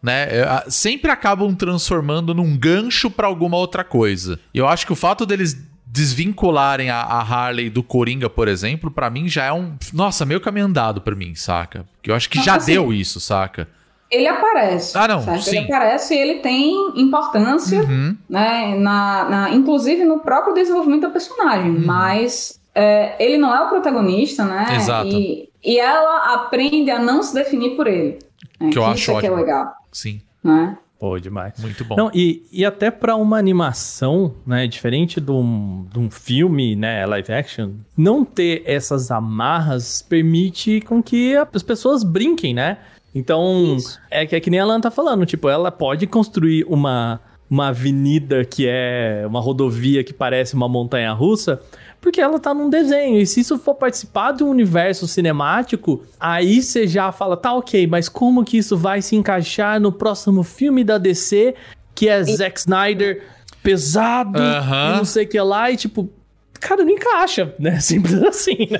né? é, Sempre acabam transformando num gancho pra alguma outra coisa. E eu acho que o fato deles desvincularem a, a Harley do Coringa, por exemplo, pra mim já é um. Nossa, meio caminho andado pra mim, saca? Porque eu acho que Não, já assim, deu isso, saca? Ele aparece. Ah, não, certo? sim. Ele aparece e ele tem importância, Uhum. né? Na, na- inclusive no próprio desenvolvimento da personagem. Mas é, ele não é o protagonista, né? Exato. E, e ela aprende a não se definir por ele. né? Que eu acho isso é que é ótimo. legal. Sim. Né? Pô, demais. Muito bom. Não, e, e até pra uma animação, né, diferente de um, de um filme, né, live action, não ter essas amarras permite com que as pessoas brinquem, né? Então, é que, é que nem a Alan tá falando, tipo, ela pode construir uma, uma avenida que é uma rodovia que parece uma montanha russa, porque ela tá num desenho. E se isso for participar de um universo cinemático, aí você já fala, tá ok, mas como que isso vai se encaixar no próximo filme da DC, que é Zack Snyder pesado Aham. e não sei o que lá, e tipo, cara, não encaixa, né? Simples assim, né?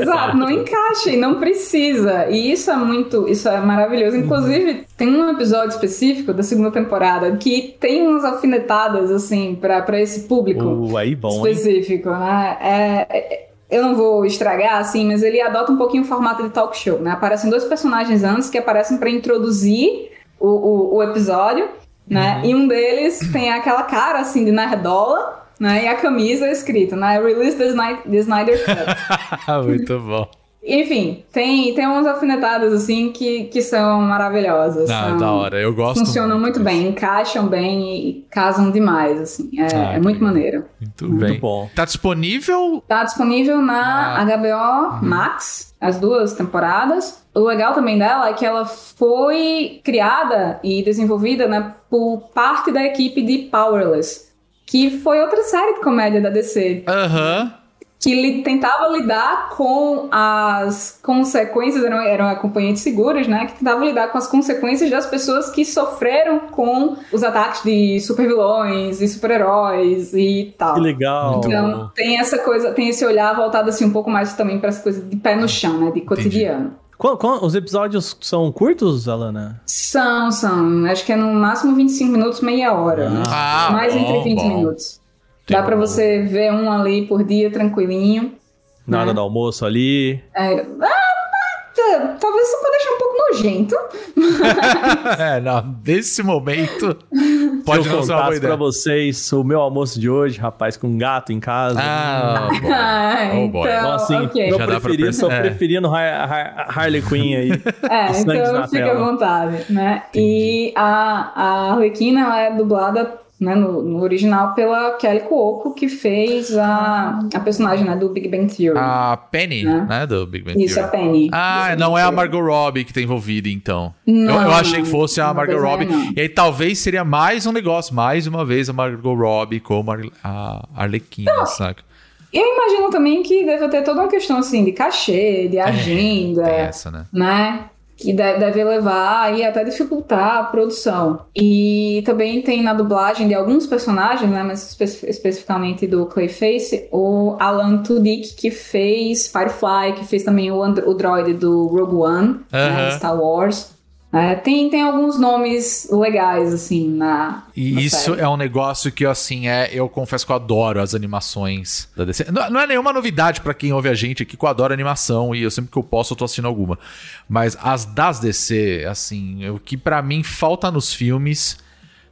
Exato, não encaixa e não precisa. E isso é muito, isso é maravilhoso. Inclusive, tem um episódio específico da segunda temporada que tem umas alfinetadas, assim, pra pra esse público Uh, aí bom, hein? específico, né? É, é- eu não vou estragar, assim, mas ele adota um pouquinho o formato de talk show, né? Aparecem dois personagens antes que aparecem pra introduzir o, o, o episódio, né? Uhum. E um deles tem aquela cara, assim, de nerdola, né? E a camisa escrita, né? Release the, Sni- the Snyder Cut. Muito bom. Enfim, tem, tem umas alfinetadas, assim, que, que são maravilhosas. Ah, são- da hora. Eu gosto. Funcionam muito bem, encaixam bem e casam demais, assim. É, Ah, é muito maneiro. Muito, Muito bem. bom. Tá disponível? Tá disponível na Ah. HBO Max, as duas temporadas. O legal também dela é que ela foi criada e desenvolvida né, por parte da equipe de Powerless, que foi outra série de comédia da DC, Aham. que li- tentava lidar com as consequências, eram, eram acompanhantes seguros, né? Que tentavam lidar com as consequências das pessoas que sofreram com os ataques de supervilões e super-heróis e tal. Que legal. Então tem essa coisa, tem esse olhar voltado assim um pouco mais também para essa coisa de pé no chão, né? De cotidiano. Qu- qu- os episódios são curtos, Alana? São, são. Acho que é no máximo 25 minutos, meia hora. né? Ah, Mais bom, entre 20 bom. minutos. Dá pra você ver um ali por dia tranquilinho. Na hora né? do almoço ali. É, talvez isso pode deixar um pouco nojento. é, não, nesse momento pode eu não ser uma boa ideia. pra vocês o meu almoço de hoje, rapaz, com um gato em casa. Ah, bom. Ah, Oh, boy. então, Então, assim, ok. eu Já dá pra preferia, perceber. só É. preferia no Har- Har- Harley Quinn aí. É, então fica à vontade, né? E a, a Arlequina, ela é dublada né, no, no original pela Kelly Cuoco, que fez a, a personagem né, do Big Bang Theory. A Penny, Né? né, do Big Bang Isso, a Theory. Penny. Ah, não é a Margot Robbie que tá envolvida, então. Não, eu, eu achei não. que fosse a Não, Margot é, Robbie. não. E aí talvez seria mais um negócio, mais uma vez a Margot Robbie como a, a Arlequina, saca? Eu imagino também que deve ter toda uma questão assim de cachê, de agenda, Tem essa, né? né? Que de- deve levar e até dificultar a produção. E também tem na dublagem de alguns personagens, né? Mas espe- especificamente do Clayface, o Alan Tudyk, que fez Firefly, que fez também o, andro- o droid do Rogue One, né, Aham. de Star Wars. É, tem, tem alguns nomes legais, assim, na. E na isso série. é um negócio que, assim, é. Eu confesso que eu adoro as animações da DC. Não, não é nenhuma novidade pra quem ouve a gente aqui que eu adoro animação e eu sempre que eu posso eu tô assistindo alguma. Mas as das DC, assim, o que pra mim falta nos filmes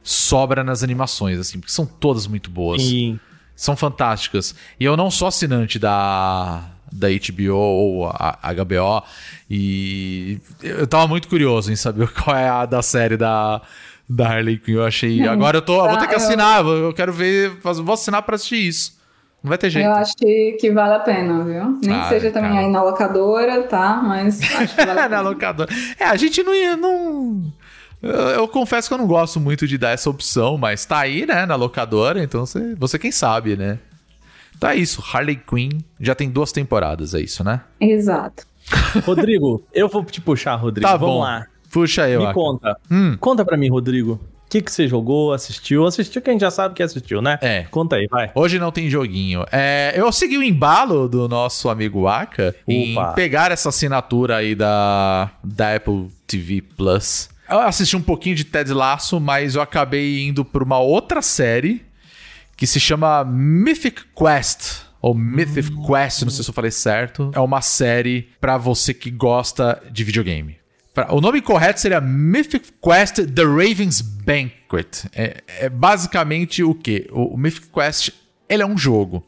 sobra nas animações, assim, porque são todas muito boas. E São fantásticas. E eu não sou assinante da, da HBO ou a, HBO. E eu tava muito curioso em saber qual é a da série da, da Harley Quinn. Eu achei. Agora eu tô. vou ter que assinar. Eu, eu quero ver. Vou assinar pra assistir isso. Não vai ter jeito. Eu acho que, vale a pena, viu? Nem Ah, que seja também cara. aí na locadora, tá? Mas acho que vale a na pena. locadora. É, a gente não ia. Não... Eu, eu confesso que eu não gosto muito de dar essa opção, mas tá aí, né, na locadora, então você, você quem sabe, né? Tá isso, Harley Quinn já tem duas temporadas, é isso, né? Exato. Rodrigo, eu vou te puxar, Rodrigo. Tá Vamos bom. lá. Puxa aí, Me Waka. conta. Hum. Conta pra mim, Rodrigo. O que, que você jogou, assistiu? Assistiu que a gente já sabe que assistiu, né? É. Conta aí, vai. Hoje não tem joguinho. É, eu segui o embalo do nosso amigo Waka em pegar essa assinatura aí da, da Apple TV Plus. Eu assisti um pouquinho de Ted Lasso, mas eu acabei indo por uma outra série que se chama Mythic Quest. Ou Mythic Quest, não sei se eu falei certo. É uma série pra você que gosta de videogame. O nome correto seria Mythic Quest The Raven's Banquet. É, é basicamente o quê? O, o Mythic Quest ele é um jogo.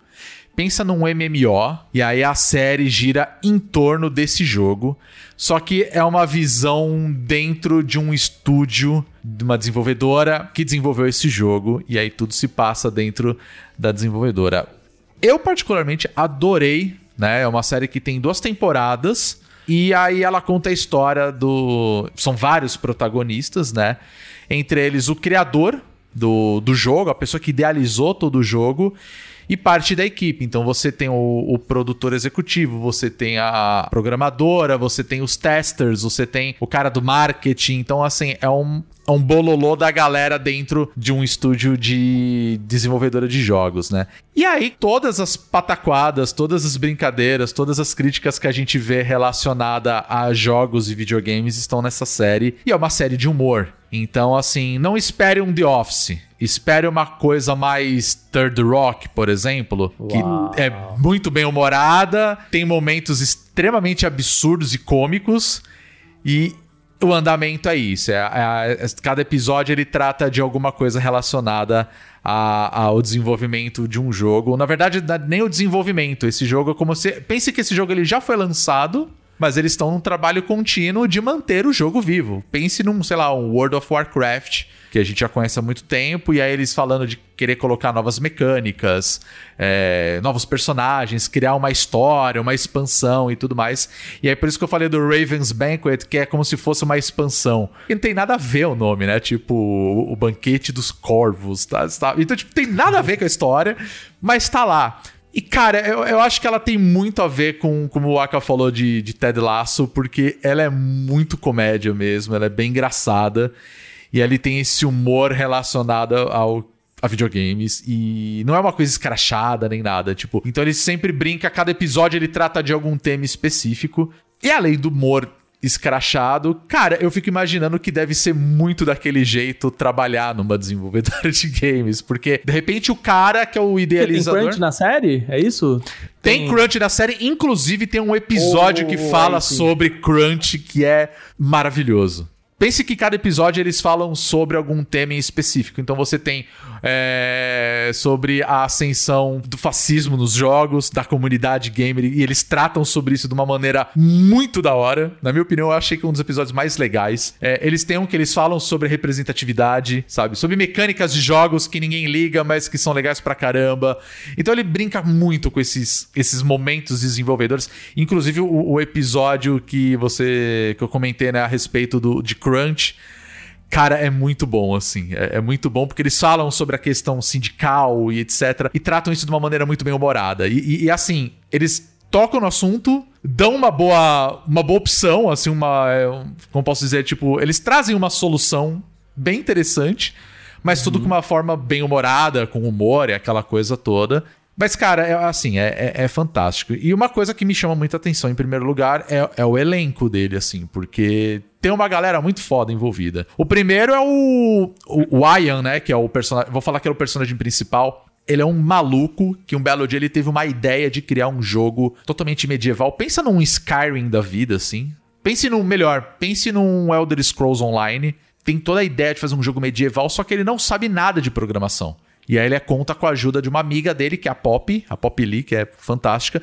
Pensa num MMO e aí a série gira em torno desse jogo. Só que é uma visão dentro de um estúdio de uma desenvolvedora que desenvolveu esse jogo e aí tudo se passa dentro da desenvolvedora. Eu particularmente adorei, né? É uma série que tem duas temporadas e aí ela conta a história do são vários protagonistas, né? Entre eles o criador do, do jogo, a pessoa que idealizou todo o jogo e parte da equipe. Então você tem o, o, produtor executivo, você tem a programadora, você tem os testers, você tem o cara do marketing. Então, assim, é um, um bololô da galera dentro de um estúdio de desenvolvedora de jogos, né? E aí, todas as pataquadas, todas as brincadeiras, todas as críticas que a gente vê relacionada a jogos e videogames estão nessa série. E é uma série de humor. Então, assim, não espere um The Office. Espere uma coisa mais Third Rock, por exemplo, Uau. que é muito bem humorada, tem momentos extremamente absurdos e cômicos. E o andamento é isso. É, é, é, cada episódio ele trata de alguma coisa relacionada a, ao desenvolvimento de um jogo. Na verdade, nem o desenvolvimento. Esse jogo é como se. Pense que esse jogo ele já foi lançado mas eles estão num trabalho contínuo de manter o jogo vivo. Pense num, sei lá, um World of Warcraft, que a gente já conhece há muito tempo, e aí eles falando de querer colocar novas mecânicas, é, novos personagens, criar uma história, uma expansão e tudo mais. E aí por isso que eu falei do Raven's Banquet, que é como se fosse uma expansão. E não tem nada a ver o nome, né? Tipo, o Banquete dos Corvos, tá? Então, tipo, tem nada a ver com a história, mas tá lá. E, cara, eu, eu acho que ela tem muito a ver com, como o Aka falou de, de Ted Lasso, porque ela é muito comédia mesmo, ela é bem engraçada. E ele tem esse humor relacionado ao a videogames e não é uma coisa escrachada nem nada, tipo, então ele sempre brinca, cada episódio ele trata de algum tema específico. E além do humor escrachado. Cara, eu fico imaginando que deve ser muito daquele jeito trabalhar numa desenvolvedora de games, porque de repente o cara que é o idealizador. Tem crunch na série? É isso? Tem, tem crunch na série, inclusive tem um episódio oh, que fala sobre crunch que é maravilhoso. Pense que cada episódio eles falam sobre algum tema em específico. Então você tem é, sobre a ascensão do fascismo nos jogos, da comunidade gamer, e eles tratam sobre isso de uma maneira muito da hora. Na minha opinião, eu achei que é um dos episódios mais legais. É, eles têm um que eles falam sobre representatividade, sabe? Sobre mecânicas de jogos que ninguém liga, mas que são legais pra caramba. Então ele brinca muito com esses, esses momentos desenvolvedores. Inclusive o, o episódio que você que eu comentei né, a respeito do, de Crunch. Cara, é muito bom, assim. É, é, muito bom porque eles falam sobre a questão sindical e etc. E tratam isso de uma maneira muito bem humorada. E, e, e assim, eles tocam no assunto, dão uma boa, uma boa opção, assim, uma. É, como posso dizer, tipo, eles trazem uma solução bem interessante, mas tudo uhum. com uma forma bem humorada, com humor e aquela coisa toda. Mas, cara, é, assim, é, é, é, fantástico. E uma coisa que me chama muita atenção, em primeiro lugar, é, é o elenco dele, assim, porque tem uma galera muito foda envolvida. O primeiro é o, o, o Ian, né? Que é o personagem. Vou falar que é o personagem principal. Ele é um maluco que um belo dia ele teve uma ideia de criar um jogo totalmente medieval. Pensa num Skyrim da vida, assim. Pense num melhor, pense num Elder Scrolls Online. Tem toda a ideia de fazer um jogo medieval, só que ele não sabe nada de programação. E aí ele conta com a ajuda de uma amiga dele, que é a Pop, a Pop Lee, que é fantástica.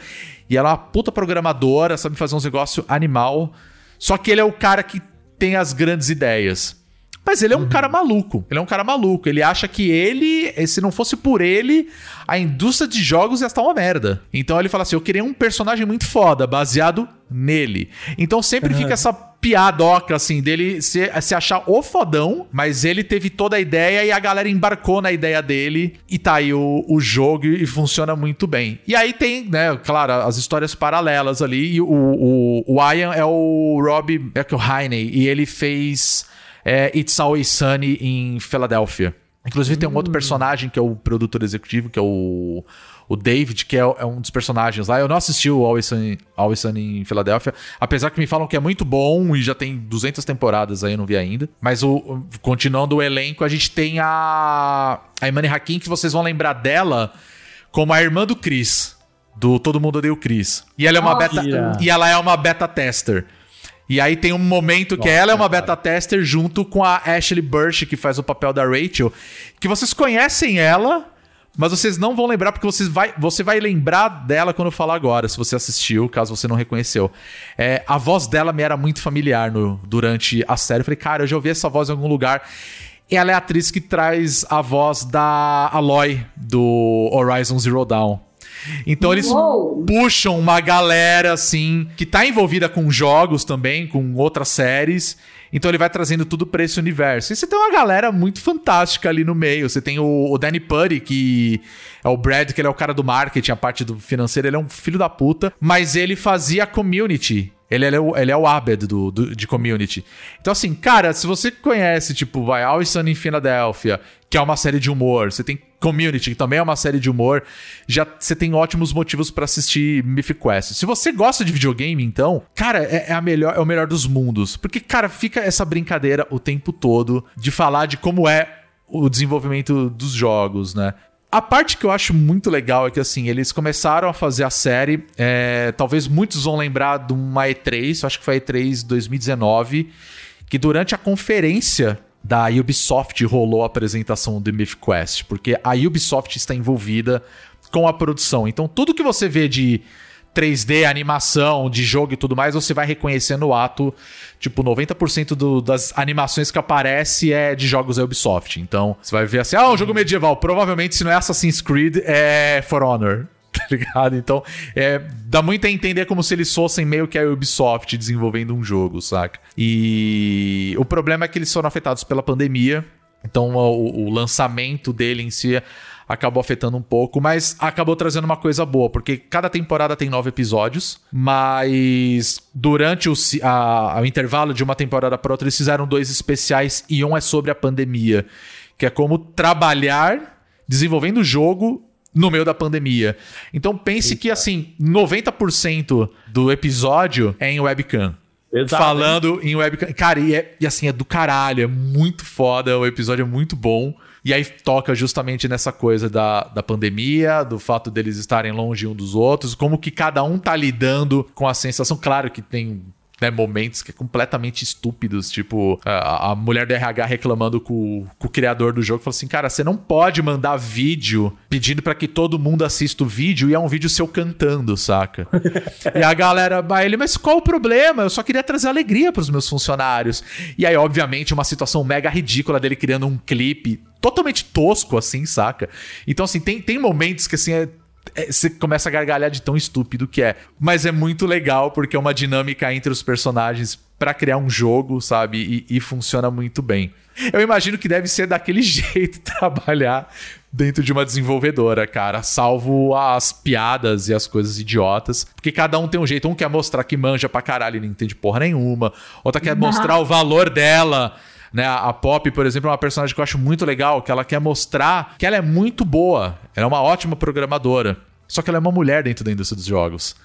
E ela é uma puta programadora, sabe fazer uns negócios animal. Só que ele é o cara que tem as grandes ideias. Mas ele é um uhum. cara maluco. Ele é um cara maluco. Ele acha que ele, se não fosse por ele, a indústria de jogos ia estar uma merda. Então ele fala assim: eu queria um personagem muito foda, baseado nele. Então sempre uhum. fica essa piadoca, assim, dele se, se achar o fodão, mas ele teve toda a ideia e a galera embarcou na ideia dele e tá aí o, o jogo e funciona muito bem. E aí tem, né, claro, as histórias paralelas ali. E o, o, o Ian é o Rob Eckelheine e ele fez é, It's Always Sunny em Filadélfia. Inclusive tem um outro hum. personagem que é o produtor executivo, que é o o David, que é, é, um dos personagens lá. Eu não assisti o Always Sunny, Always Sunny em Filadélfia, apesar que me falam que é muito bom e já tem 200 temporadas aí, eu não vi ainda. Mas o, continuando o elenco, a gente tem a, a Imani Hakim, que vocês vão lembrar dela como a irmã do Chris, do Todo Mundo Odeia o Chris. E ela é uma, oh, beta, yeah. e ela é uma beta tester. E aí tem um momento que Nossa, ela é uma beta tester junto com a Ashley Burch, que faz o papel da Rachel, que vocês conhecem ela mas vocês não vão lembrar porque vocês vai, você vai lembrar dela quando eu falar agora, se você assistiu, caso você não reconheceu. É, a voz dela me era muito familiar no, durante a série. Eu falei, cara, eu já ouvi essa voz em algum lugar. Ela é a atriz que traz a voz da Aloy do Horizon Zero Dawn. Então eles Uou. puxam uma galera assim que tá envolvida com jogos também, com outras séries. Então ele vai trazendo tudo pra esse universo. E você tem uma galera muito fantástica ali no meio. Você tem o, o Danny Putty, que é o Brad, que ele é o cara do marketing, a parte do financeiro, ele é um filho da puta. Mas ele fazia community. Ele, ele é o, ele é o Abed do, do- de community. Então, assim, cara, se você conhece, tipo, vai Always Sunny em Philadelphia, que é uma série de humor, você tem Community, que também é uma série de humor, já você tem ótimos motivos pra assistir Mythic Quest. Se você gosta de videogame, então, cara, é, é a melhor, é o melhor dos mundos. Porque, cara, fica essa brincadeira o tempo todo de falar de como é o desenvolvimento dos jogos, né? A parte que eu acho muito legal é que, assim, eles começaram a fazer a série. é, talvez muitos vão lembrar de uma E3, eu acho que foi a E3 2019, que durante a conferência da Ubisoft rolou a apresentação do Myth Quest, porque a Ubisoft está envolvida com a produção. Então, tudo que você vê de 3D, animação, de jogo e tudo mais, você vai reconhecer no ato. Tipo, 90% do- das animações que aparece é de jogos da Ubisoft. Então, você vai ver assim, ah, um jogo medieval. Provavelmente, se não é Assassin's Creed, é For Honor. Tá ligado? Então, é, dá muito a entender como se eles fossem meio que a Ubisoft desenvolvendo um jogo, saca? E o problema é que eles foram afetados pela pandemia. Então, o, o lançamento dele em si acabou afetando um pouco, mas acabou trazendo uma coisa boa, porque cada temporada tem nove episódios, mas durante o, a- o intervalo de uma temporada para outra, eles fizeram dois especiais e um é sobre a pandemia, que é como trabalhar desenvolvendo o jogo no meio da pandemia. Então pense que assim, 90% do episódio é em webcam. Exato, Falando em webcam. Cara, e, é, e assim, é do caralho, é muito foda, o episódio é muito bom. E aí toca justamente nessa coisa da, da pandemia, do fato deles estarem longe um dos outros, como que cada um tá lidando com a sensação. Claro que tem né, momentos que é completamente estúpidos, tipo a, a mulher do RH reclamando com, com o criador do jogo, falou assim, cara, você não pode mandar vídeo pedindo pra que todo mundo assista o vídeo e é um vídeo seu cantando, saca? e a galera, vai ele, mas qual o problema? Eu só queria trazer alegria pros meus funcionários. E aí, obviamente, uma situação mega ridícula dele criando um clipe totalmente tosco, assim, saca? Então, assim, tem, tem momentos que, assim, é, você começa a gargalhar de tão estúpido que é. Mas é muito legal porque é uma dinâmica entre os personagens pra criar um jogo, sabe? E, e funciona muito bem. Eu imagino que deve ser daquele jeito trabalhar dentro de uma desenvolvedora, cara. Salvo as piadas e as coisas idiotas. Porque cada um tem um jeito. Um quer mostrar que manja pra caralho e não entende porra nenhuma. Outra quer mostrar o valor dela. Né, a Pop, por exemplo, é uma personagem que eu acho muito legal, que ela quer mostrar que ela é muito boa. Ela é uma ótima programadora. Só que ela é uma mulher dentro da indústria dos jogos.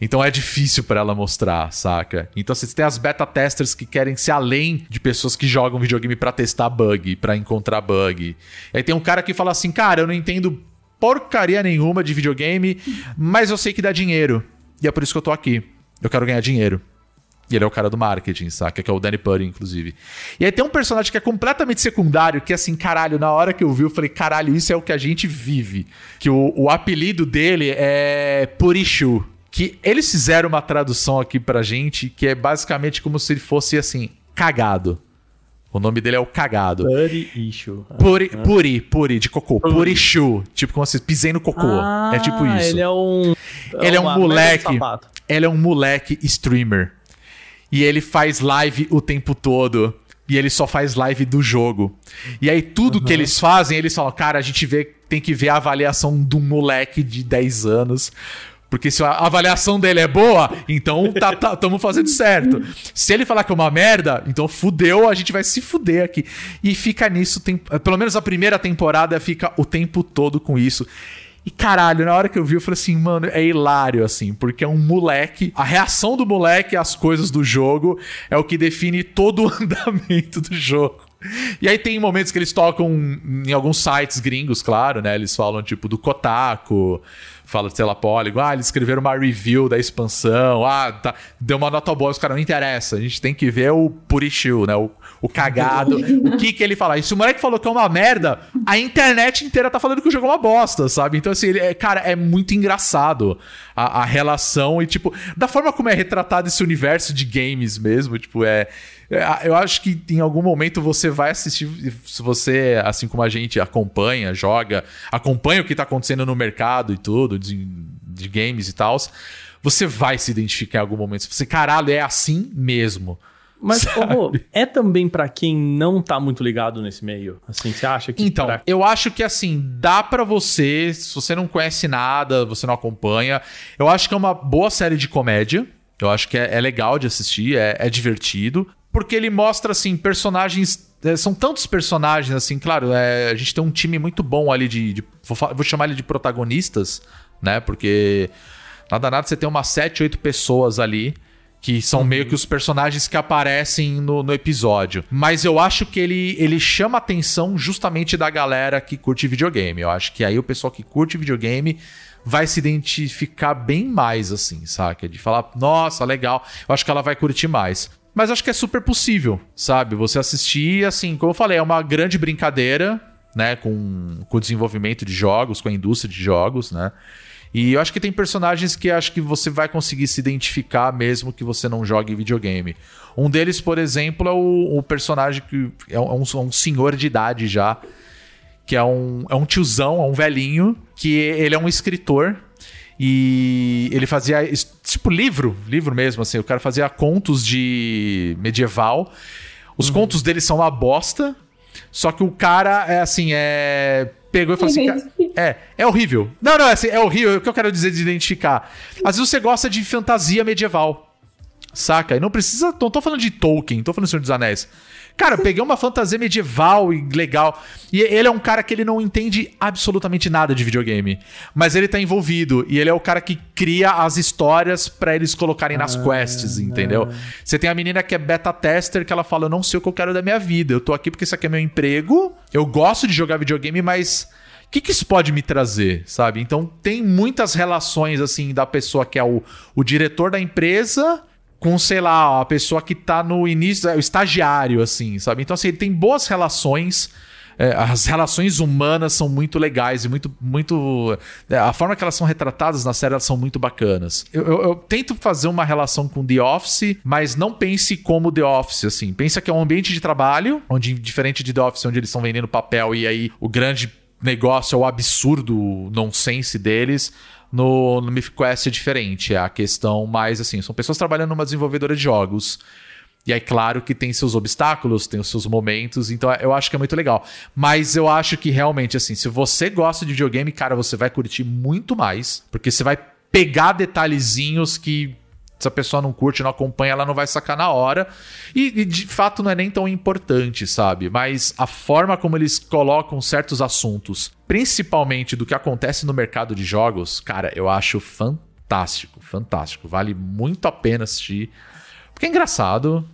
Então é difícil pra ela mostrar, saca? Então você tem as beta testers que querem ser além de pessoas que jogam videogame pra testar bug, pra encontrar bug. Aí tem um cara que fala assim: "Cara, eu não entendo porcaria nenhuma de videogame, mas eu sei que dá dinheiro. E é por isso que eu tô aqui. Eu quero ganhar dinheiro." E ele é o cara do marketing, saca? Que é o Danny Putty, inclusive. E aí tem um personagem que é completamente secundário, que assim, caralho, na hora que eu vi, eu falei, caralho, isso é o que a gente vive. Que o, o apelido dele é Purishu. Que eles fizeram uma tradução aqui pra gente, que é basicamente como se ele fosse assim, cagado. O nome dele é o cagado. Buddy issue. Puri, puri, puri, de cocô. Purishu. Tipo, como se pisei no cocô. é tipo Ah, isso. Ele é um. Ele é um de moleque. Ele é um moleque streamer. E ele faz live o tempo todo. E ele só faz live do jogo. E aí, tudo que eles fazem, eles falam, cara, a gente vê, tem que ver a avaliação de um moleque de 10 anos. Porque se a avaliação dele é boa, então tá, tá, tamo fazendo certo. Se ele falar que é uma merda, então fudeu, a gente vai se fuder aqui. E fica nisso, tem, pelo menos a primeira temporada fica o tempo todo com isso. E caralho, na hora que eu vi, eu falei assim, mano, é hilário, assim, porque é um moleque. A reação do moleque às coisas do jogo é o que define todo o andamento do jogo. E aí tem momentos que eles tocam em alguns sites gringos, claro, né? Eles falam, tipo, do Kotaku, fala, sei lá, Polygon, ah, eles escreveram uma review da expansão, ah, tá, deu uma nota boa, os caras não interessa, a gente tem que ver o Purishu, né? O, o cagado, o que que ele fala. E se o moleque falou que é uma merda, a internet inteira tá falando que o jogo é uma bosta, sabe? Então, assim, ele é, cara, é muito engraçado a, a relação e, tipo, da forma como é retratado esse universo de games mesmo, tipo, é. é, Eu acho que em algum momento você vai assistir, se você, assim como a gente, acompanha, joga, acompanha o que tá acontecendo no mercado e tudo, de, de games e tal, você vai se identificar em algum momento. Você, caralho, é assim mesmo. Mas, Rô, é também pra quem não tá muito ligado nesse meio? Assim, você acha que. Então, pra- eu acho que assim, dá pra você, se você não conhece nada, você não acompanha, eu acho que é uma boa série de comédia. Eu acho que é, é legal de assistir, é, é divertido. Porque ele mostra, assim, personagens. é, são tantos personagens, assim, claro, é, a gente tem um time muito bom ali de. de- vou, vou chamar ele de protagonistas, né? Porque nada nada você tem umas sete, oito pessoas ali. Que são meio que os personagens que aparecem no, no episódio. Mas eu acho que ele, ele chama a atenção justamente da galera que curte videogame. Eu acho que aí o pessoal que curte videogame vai se identificar bem mais, assim, saca? De falar, nossa, legal. Eu acho que ela vai curtir mais. Mas acho que é super possível, sabe? Você assistir, assim, como eu falei, é uma grande brincadeira, né? Com, com o desenvolvimento de jogos, com a indústria de jogos, né? E eu acho que tem personagens que acho que você vai conseguir se identificar mesmo que você não jogue videogame. Um deles, por exemplo, é o, o personagem que é um, é um senhor de idade já, que é um, é um tiozão, é um velhinho, que ele é um escritor. E ele fazia, tipo, livro, livro mesmo, assim. O cara fazia contos de medieval. Os contos dele são uma bosta. Só que o cara é assim, é. Pegou e falou assim. "Cara, É, é horrível. Não, não, é, assim, é horrível. O que eu quero dizer de identificar? Às vezes você gosta de fantasia medieval. Saca? E não precisa. Não tô falando de Tolkien, tô falando do Senhor dos Anéis. Cara, eu peguei uma fantasia medieval e legal. E ele é um cara que ele não entende absolutamente nada de videogame. Mas ele tá envolvido. E ele é o cara que cria as histórias pra eles colocarem nas quests, entendeu? Você tem a menina que é beta tester que ela fala: Eu não sei o que eu quero da minha vida. Eu tô aqui porque isso aqui é meu emprego. Eu gosto de jogar videogame, mas. O que, que isso pode me trazer, sabe? Então tem muitas relações, assim, da pessoa que é o, o diretor da empresa com, sei lá, a pessoa que tá no início, é, o estagiário, assim, sabe? Então, assim, ele tem boas relações. é, as relações humanas são muito legais e muito. muito é, a forma que elas são retratadas na série elas são muito bacanas. Eu, eu- eu tento fazer uma relação com The Office, mas não pense como The Office, assim. Pensa que é um ambiente de trabalho, onde, diferente de The Office, onde eles estão vendendo papel e aí o grande negócio é o absurdo nonsense deles. No, no Mythic Quest é diferente. É a questão mais assim: são pessoas trabalhando numa desenvolvedora de jogos. E aí, claro que tem seus obstáculos, tem os seus momentos, então eu acho que é muito legal. Mas eu acho que realmente, assim, se você gosta de videogame, cara, você vai curtir muito mais, porque você vai pegar detalhezinhos que se a pessoa não curte, não acompanha, ela não vai sacar na hora. E, e, de fato não é nem tão importante, sabe? Mas a forma como eles colocam certos assuntos, principalmente do que acontece no mercado de jogos, cara, eu acho fantástico, fantástico. Vale muito a pena assistir. Porque é engraçado,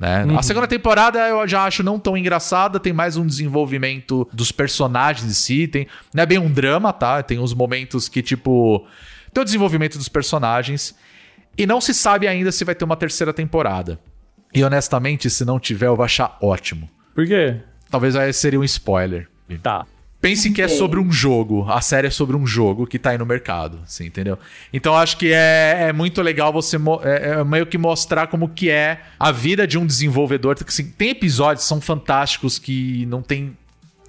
né? A segunda temporada eu já acho não tão engraçada, tem mais um desenvolvimento dos personagens em si, tem, não é bem um drama, tá? Tem uns momentos que, tipo, tem o desenvolvimento dos personagens e não se sabe ainda se vai ter uma terceira temporada. E honestamente, se não tiver, eu vou achar ótimo. Por quê? Talvez aí seria um spoiler. Tá. Pense que é sobre um jogo. A série é sobre um jogo que tá aí no mercado, assim, entendeu? Então acho que é, é muito legal você é, é meio que mostrar como que é a vida de um desenvolvedor. Assim, tem episódios que são fantásticos que não tem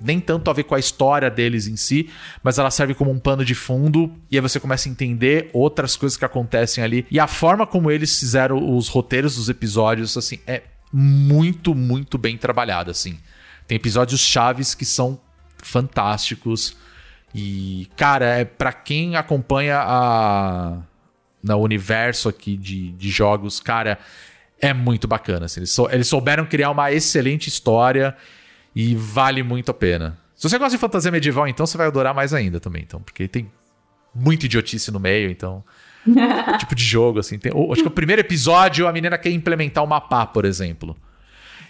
nem tanto a ver com a história deles em si, mas ela serve como um pano de fundo e aí você começa a entender outras coisas que acontecem ali. E a forma como eles fizeram os roteiros dos episódios, assim, é muito, muito bem trabalhada, assim. Tem episódios chaves que são fantásticos. E, cara, é para quem acompanha a no universo aqui de, de jogos, cara, é muito bacana. assim. Eles, sou- eles souberam criar uma excelente história e vale muito a pena. Se você gosta de fantasia medieval, então você vai adorar mais ainda também, então, porque tem muita idiotice no meio, então. tipo de jogo, assim. Tem, o- acho que o primeiro episódio a menina quer implementar o mapa, por exemplo.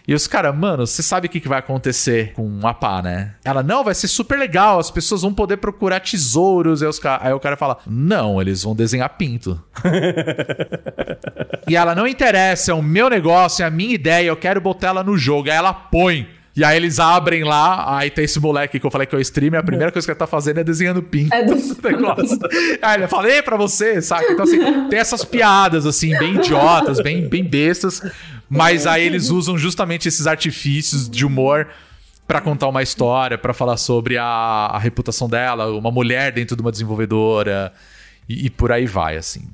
E os caras, mano, você sabe o que, que vai acontecer com a pá, né? Ela, não, vai ser super legal, as pessoas vão poder procurar tesouros. Aí, os ca- aí o cara fala, não, eles vão desenhar pinto. e ela, não interessa, é o meu negócio, é a minha ideia, eu quero botar ela no jogo. Aí ela põe. E aí eles abrem lá, aí tem esse moleque que eu falei que é o streamer, a primeira coisa que ele tá fazendo é desenhando pinto. É do-. Aí ele falei pra você, saca? Então, assim, tem essas piadas, assim, bem idiotas, bem, bem bestas, mas aí eles usam justamente esses artifícios de humor pra contar uma história, pra falar sobre a, a reputação dela, uma mulher dentro de uma desenvolvedora, e, e por aí vai, assim.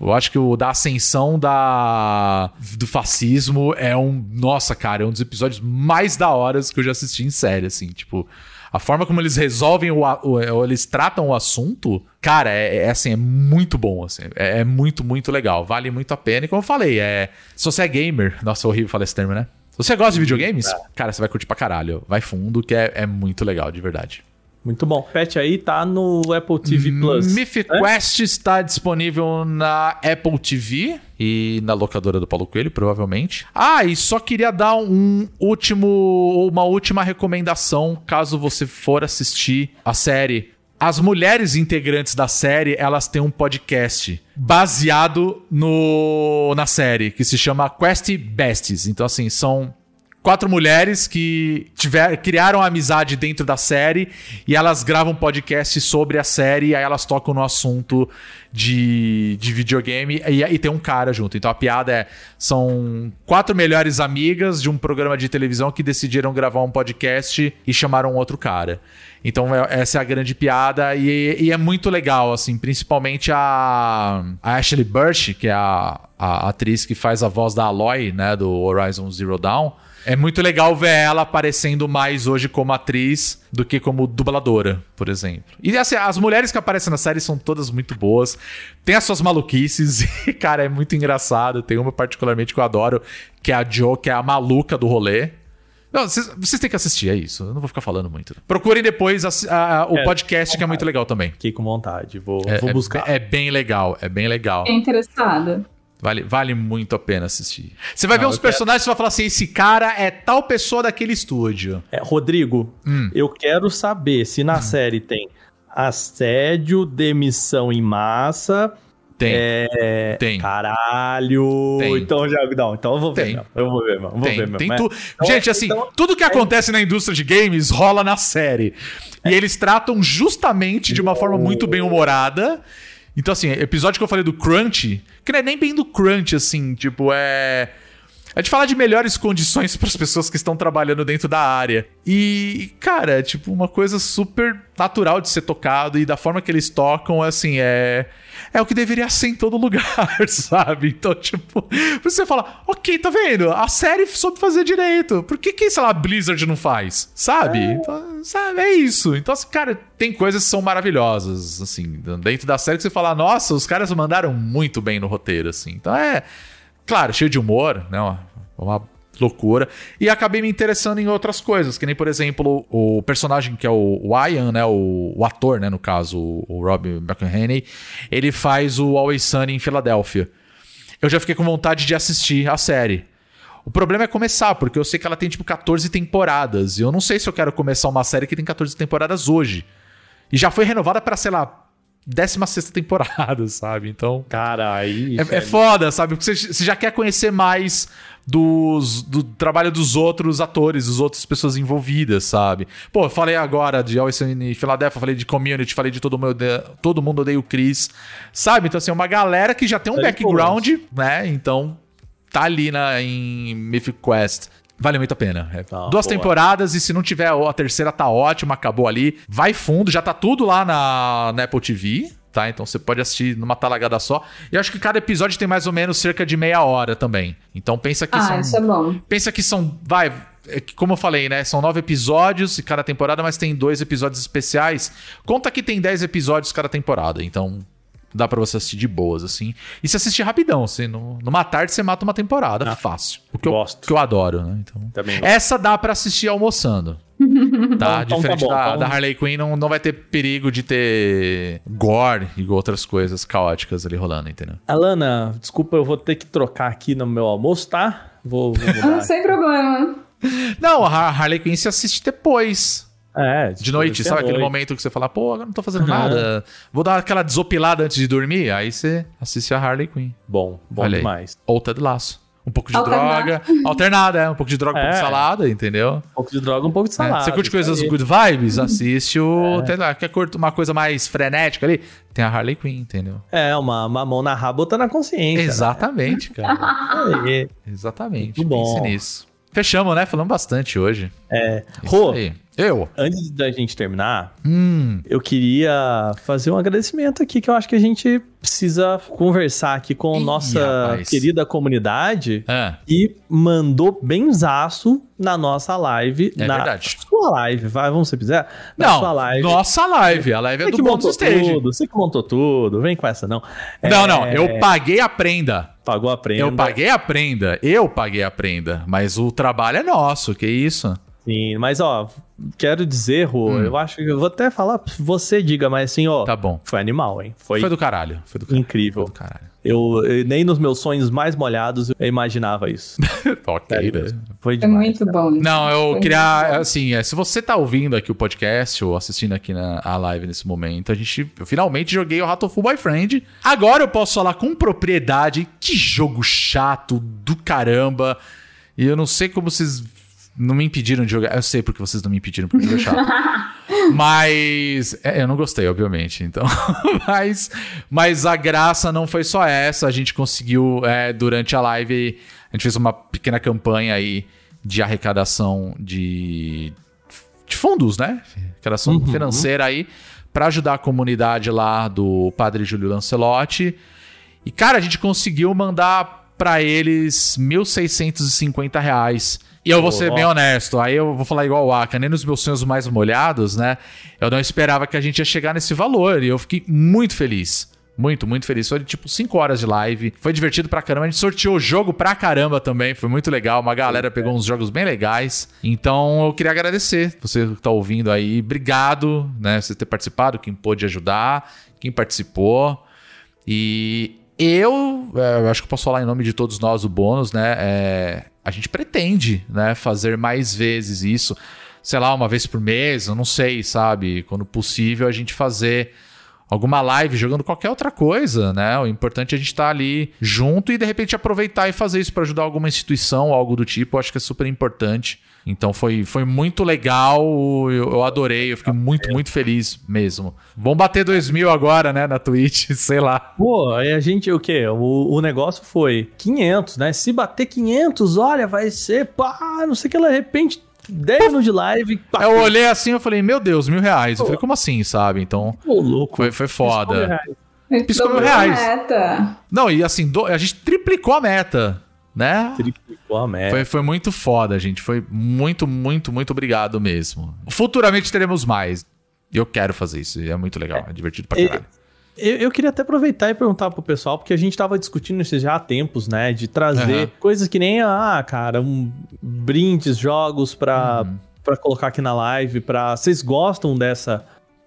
Eu acho que o da ascensão da, do fascismo é um. Nossa, cara, é um dos episódios mais da horas que eu já assisti em série, assim. Tipo, a forma como eles resolvem o, o- ou eles tratam o assunto, cara, é, é, assim, é muito bom, assim. É, é muito, muito legal. Vale muito a pena. E como eu falei, é. Se você é gamer, nossa, é horrível falar esse termo, né? Se você gosta de videogames, cara, você vai curtir pra caralho. Vai fundo, que é, é muito legal, de verdade. Muito bom. Pet aí tá no Apple TV Plus. Mythic né? Quest está disponível na Apple TV e na locadora do Paulo Coelho, provavelmente. Ah, e só queria dar um último, uma última recomendação, caso você for assistir a série. As mulheres integrantes da série, elas têm um podcast baseado no na série, que se chama Quest Besties. Então, assim, são quatro mulheres que tiver, criaram amizade dentro da série e elas gravam podcast sobre a série e aí elas tocam no assunto de, de videogame e, e tem um cara junto. Então a piada é: são quatro melhores amigas de um programa de televisão que decidiram gravar um podcast e chamaram outro cara. Então é- essa é a grande piada e, e é muito legal, assim, principalmente a, a Ashley Burch, que é a, a atriz que faz a voz da Aloy, né, do Horizon Zero Dawn. É muito legal ver ela aparecendo mais hoje como atriz do que como dubladora, por exemplo. E assim, as mulheres que aparecem na série são todas muito boas. Tem as suas maluquices e, cara, é muito engraçado. Tem uma particularmente que eu adoro, que é a Jo, que é a maluca do rolê. Não, vocês, vocês têm que assistir, é isso. Eu não vou ficar falando muito. Procurem depois assi- a- a- o É, podcast, que é muito legal também. Fiquei com vontade. Vou, É, vou é- buscar. É, bem legal, é bem legal. Fiquei interessada. Vale, vale muito a pena assistir. Você vai ver Não, uns eu quero- personagens e vai falar assim: esse cara é tal pessoa daquele estúdio. É, Rodrigo, Hum. eu quero saber se na série tem assédio, demissão em massa. Tem. É. Tem. Caralho! Tem. Então já. Não, então eu vou ver Tem. Eu vou ver mesmo. Vou ver Tem, mesmo. tem É. tu... Então, Gente, assim, então- tudo que acontece na indústria de games rola na série. E eles tratam justamente de uma forma muito bem humorada. Então, assim, episódio que eu falei do Crunch, que não é nem bem do Crunch, assim, tipo, é. É de falar de melhores condições para as pessoas que estão trabalhando dentro da área. E, cara, é tipo uma coisa super natural de ser tocado e da forma que eles tocam, assim, é é o que deveria ser em todo lugar, sabe? Então, tipo, você fala, ok, tá vendo? A série soube fazer direito. Por que que, sei lá, a Blizzard não faz? Sabe? Então, sabe? É isso. Então, assim, cara, tem coisas que são maravilhosas, assim, dentro da série que você fala, nossa, os caras mandaram muito bem no roteiro, assim. Então, é... Claro, cheio de humor, né? Uma, uma loucura. E acabei me interessando em outras coisas, que nem, por exemplo, o personagem que é o, Ian, né? O, o ator, né? No caso, o Rob McElhenney, ele faz o Always Sunny em Filadélfia. Eu já fiquei com vontade de assistir a série. O problema é começar, porque eu sei que ela tem tipo 14 temporadas. E eu não sei se eu quero começar uma série que tem 14 temporadas hoje. E já foi renovada para, sei lá, 16 temporada, sabe? Então. Cara, aí. É, é foda, sabe? Porque você, você já quer conhecer mais dos, do trabalho dos outros atores, dos outras pessoas envolvidas, sabe? Pô, eu falei agora de Always em Philadelphia, falei de Community, falei de Todo Mundo Odeia, todo mundo odeia o Chris, sabe? Então, assim, é uma galera que já tem um É background, né? Então, tá ali na, em Mythic Quest. Vale muito a pena. É Ah, duas boa. temporadas e se não tiver a terceira tá ótima, acabou ali. Vai fundo, já tá tudo lá na, na Apple TV, tá? Então você pode assistir numa talagada só. E eu acho que cada episódio tem mais ou menos cerca de meia hora também. Então pensa que Ah, são. isso é bom. Pensa que são. Vai. é Como eu falei, né? São nove episódios cada temporada, mas tem dois episódios especiais. Conta que tem dez episódios cada temporada. Então dá pra você assistir de boas, assim. E se assistir rapidão. Assim, no- numa tarde você mata uma temporada fácil. O que eu, gosto. que eu adoro, né? Então, Também essa dá pra assistir almoçando. Tá? Então- tá Diferente bom, da, então- da Harley Quinn, não, não vai ter perigo de ter gore e outras coisas caóticas ali rolando, entendeu? Alana, desculpa, eu vou ter que trocar aqui no meu almoço, tá? Vou, vou Ah, mudar. sem problema. Não, a Harley Quinn se assiste depois. É, De noite, sabe aquele momento que você fala, pô, agora não tô fazendo nada. Vou dar aquela desopilada antes de dormir. Aí você assiste a Harley Quinn. Bom, bom Olha aí. demais. Ou Ted Laço. Um pouco de Alternada. droga. Alternada, é. Um pouco de droga, um pouco de É. salada, entendeu? Um pouco de droga, um pouco de É, salada. Você curte coisas aí. good vibes? Assiste o. Ted Lasso. Quer curtir uma coisa mais frenética ali? Tem a Harley Quinn, entendeu? É, uma, uma mão na raba, outra na consciência. Exatamente, cara. né? É, Exatamente. Muito bom. Pense nisso. Fechamos, né? Falamos bastante hoje. é. Isso Rô, aí. Eu? antes da gente terminar, Hum. eu queria fazer um agradecimento aqui que eu acho que a gente precisa conversar aqui com Ih, nossa rapaz. querida comunidade Ah, e mandou benzaço na nossa live. É na verdade. sua live, vai, vamos se quiser. Na não, sua live. nossa live. A live é Você do Bônus Stage. tudo, você que montou tudo, vem com essa não. Não, É, não. Eu paguei a prenda. Pagou a prenda. Eu paguei a prenda. Eu paguei a prenda. Mas o trabalho é nosso. Que isso? Sim, mas ó, quero dizer, Rô, eu acho que eu vou até falar, você diga, mas assim, ó, Hum. Tá bom. foi animal, hein? Foi, Foi do caralho. Foi do caralho. incrível. Foi do caralho. Eu, eu- nem nos meus sonhos mais molhados eu imaginava isso. ok, né? Foi É demais. muito bom. Não, eu Foi queria, assim, é, se você tá ouvindo aqui o podcast ou assistindo aqui na a live nesse momento, a gente, eu finalmente joguei o Ratoful Boyfriend. Agora eu posso falar com propriedade, que jogo chato do caramba. E eu não sei como vocês não me impediram de jogar. Eu sei porque vocês não me impediram, porque é chato. Mas é, eu não gostei, obviamente. Então, mas, mas a graça não foi só essa. A gente conseguiu é, durante a live, a gente fez uma pequena campanha aí de arrecadação de, de fundos, né? Arrecadação financeira aí para ajudar a comunidade lá do Padre Júlio Lancelotti. E cara, a gente conseguiu mandar para eles 1.650 reais. E eu vou ser bem honesto, aí eu vou falar igual o Aka, nem nos meus sonhos mais molhados, né? Eu não esperava que a gente ia chegar nesse valor e eu fiquei muito feliz. Muito, muito feliz. Foi tipo 5 horas de live. Foi divertido pra caramba. A gente sorteou o jogo pra caramba também. Foi muito legal. Uma galera pegou uns jogos bem legais. Então eu queria agradecer você que tá ouvindo aí. Obrigado, né? Você ter participado, quem pôde ajudar, quem participou. E eu, é, eu acho que eu posso falar em nome de todos nós, o bônus, né? É, a gente pretende, né, fazer mais vezes isso. Sei lá, uma vez por mês, eu não sei, sabe? Quando possível, a gente fazer alguma live jogando qualquer outra coisa, né? O importante é a gente estar ali junto e de repente aproveitar e fazer isso para ajudar alguma instituição ou algo do tipo. Eu acho que é super importante. Então foi, foi muito legal, eu, eu adorei, eu fiquei muito, muito feliz mesmo. Vamos bater 2 mil agora, né, na Twitch, sei lá. Pô, aí a gente, o quê? O, o negócio foi 500, né? Se bater 500, olha, vai ser, pá, não sei o que, de repente, 10 minutos de live, pá, Eu olhei assim eu falei, meu Deus, mil reais. Eu falei, como assim, sabe? Então, pô, louco. foi, foi foda. Piscou mil Dobrou a reais. Meta. Não, e assim, do- a gente triplicou a meta, né? Triplicou a meta. Foi, foi muito foda, gente. Foi muito, muito, muito obrigado mesmo. Futuramente teremos mais. E eu quero fazer isso. É muito legal. É divertido pra E- caralho. Eu, eu queria até aproveitar e perguntar pro pessoal, porque a gente tava discutindo isso já há tempos, né? De trazer Aham. coisas que nem, ah, cara, um, brindes, jogos pra, Uhum. pra colocar aqui na live, pra... Vocês gostam dessa,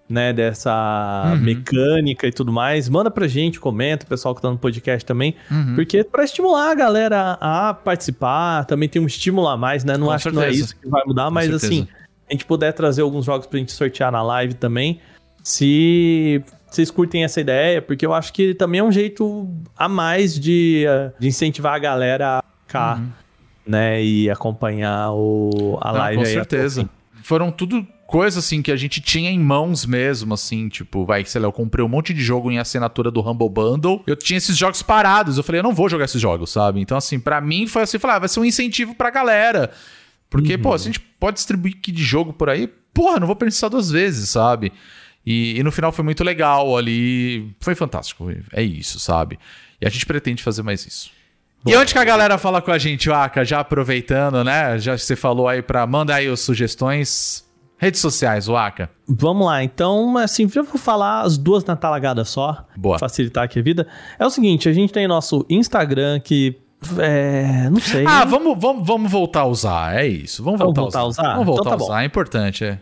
né, dessa Uhum. mecânica e tudo mais? Manda pra gente, comenta, o pessoal que tá no podcast também, Uhum. porque pra estimular a galera a participar, também tem um estímulo a mais, né? Não Com acho que não é certeza. isso que vai mudar, mas certeza. assim, a gente puder trazer alguns jogos pra gente sortear na live também, se vocês curtem essa ideia, porque eu acho que também é um jeito a mais de, eh, de incentivar a galera a ficar, né, e acompanhar o, a Não, live com aí. certeza. Foram tudo coisas assim que a gente tinha em mãos mesmo, assim, tipo, vai, sei lá, eu comprei um monte de jogo em assinatura do Humble Bundle. Eu tinha esses jogos parados. Eu falei, eu não vou jogar esses jogos, sabe? Então, assim, pra mim foi assim, falar, ah, vai ser um incentivo pra galera. Porque, pô, se a gente pode distribuir kit de jogo por aí, porra, não vou pensar duas vezes, sabe? E, e no final foi muito legal ali. Foi fantástico. É isso, sabe? E a gente pretende fazer mais isso. e onde que a galera fala com a gente, Aka? Já aproveitando, né? Já você falou aí pra. Manda aí as sugestões. Redes sociais, Waka. Vamos lá, então, assim, eu vou falar as duas na talagada só, Boa. facilitar aqui a vida. É o seguinte, a gente tem nosso Instagram que, é, não sei... Ah, vamos, vamos, vamos voltar a usar. É isso. Vamos Vamos voltar, voltar a a usar. usar? Vamos voltar Então tá a bom. usar. É importante, é.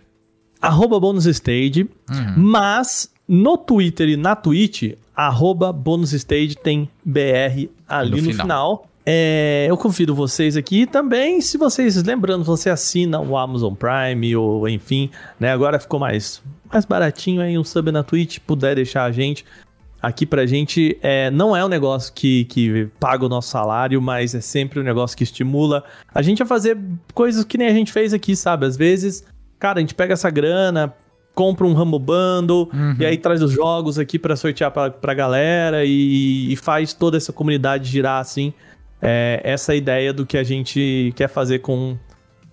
Arroba bônus stage, mas no Twitter e na Twitch, arroba bônus stage tem BR ali No no, final. final. é, eu convido vocês aqui também, se vocês, lembrando, você assina o Amazon Prime ou enfim, né? Agora ficou mais, mais baratinho aí um sub na Twitch, puder deixar a gente aqui pra gente, é, não é um negócio que, que paga o nosso salário, mas é sempre um negócio que estimula a gente a fazer coisas que nem a gente fez aqui, sabe? Às vezes, cara, a gente pega essa grana, compra um Rumble Bundle e aí traz os jogos aqui pra sortear pra, pra galera e, e faz toda essa comunidade girar assim. É, essa ideia do que a gente quer fazer com,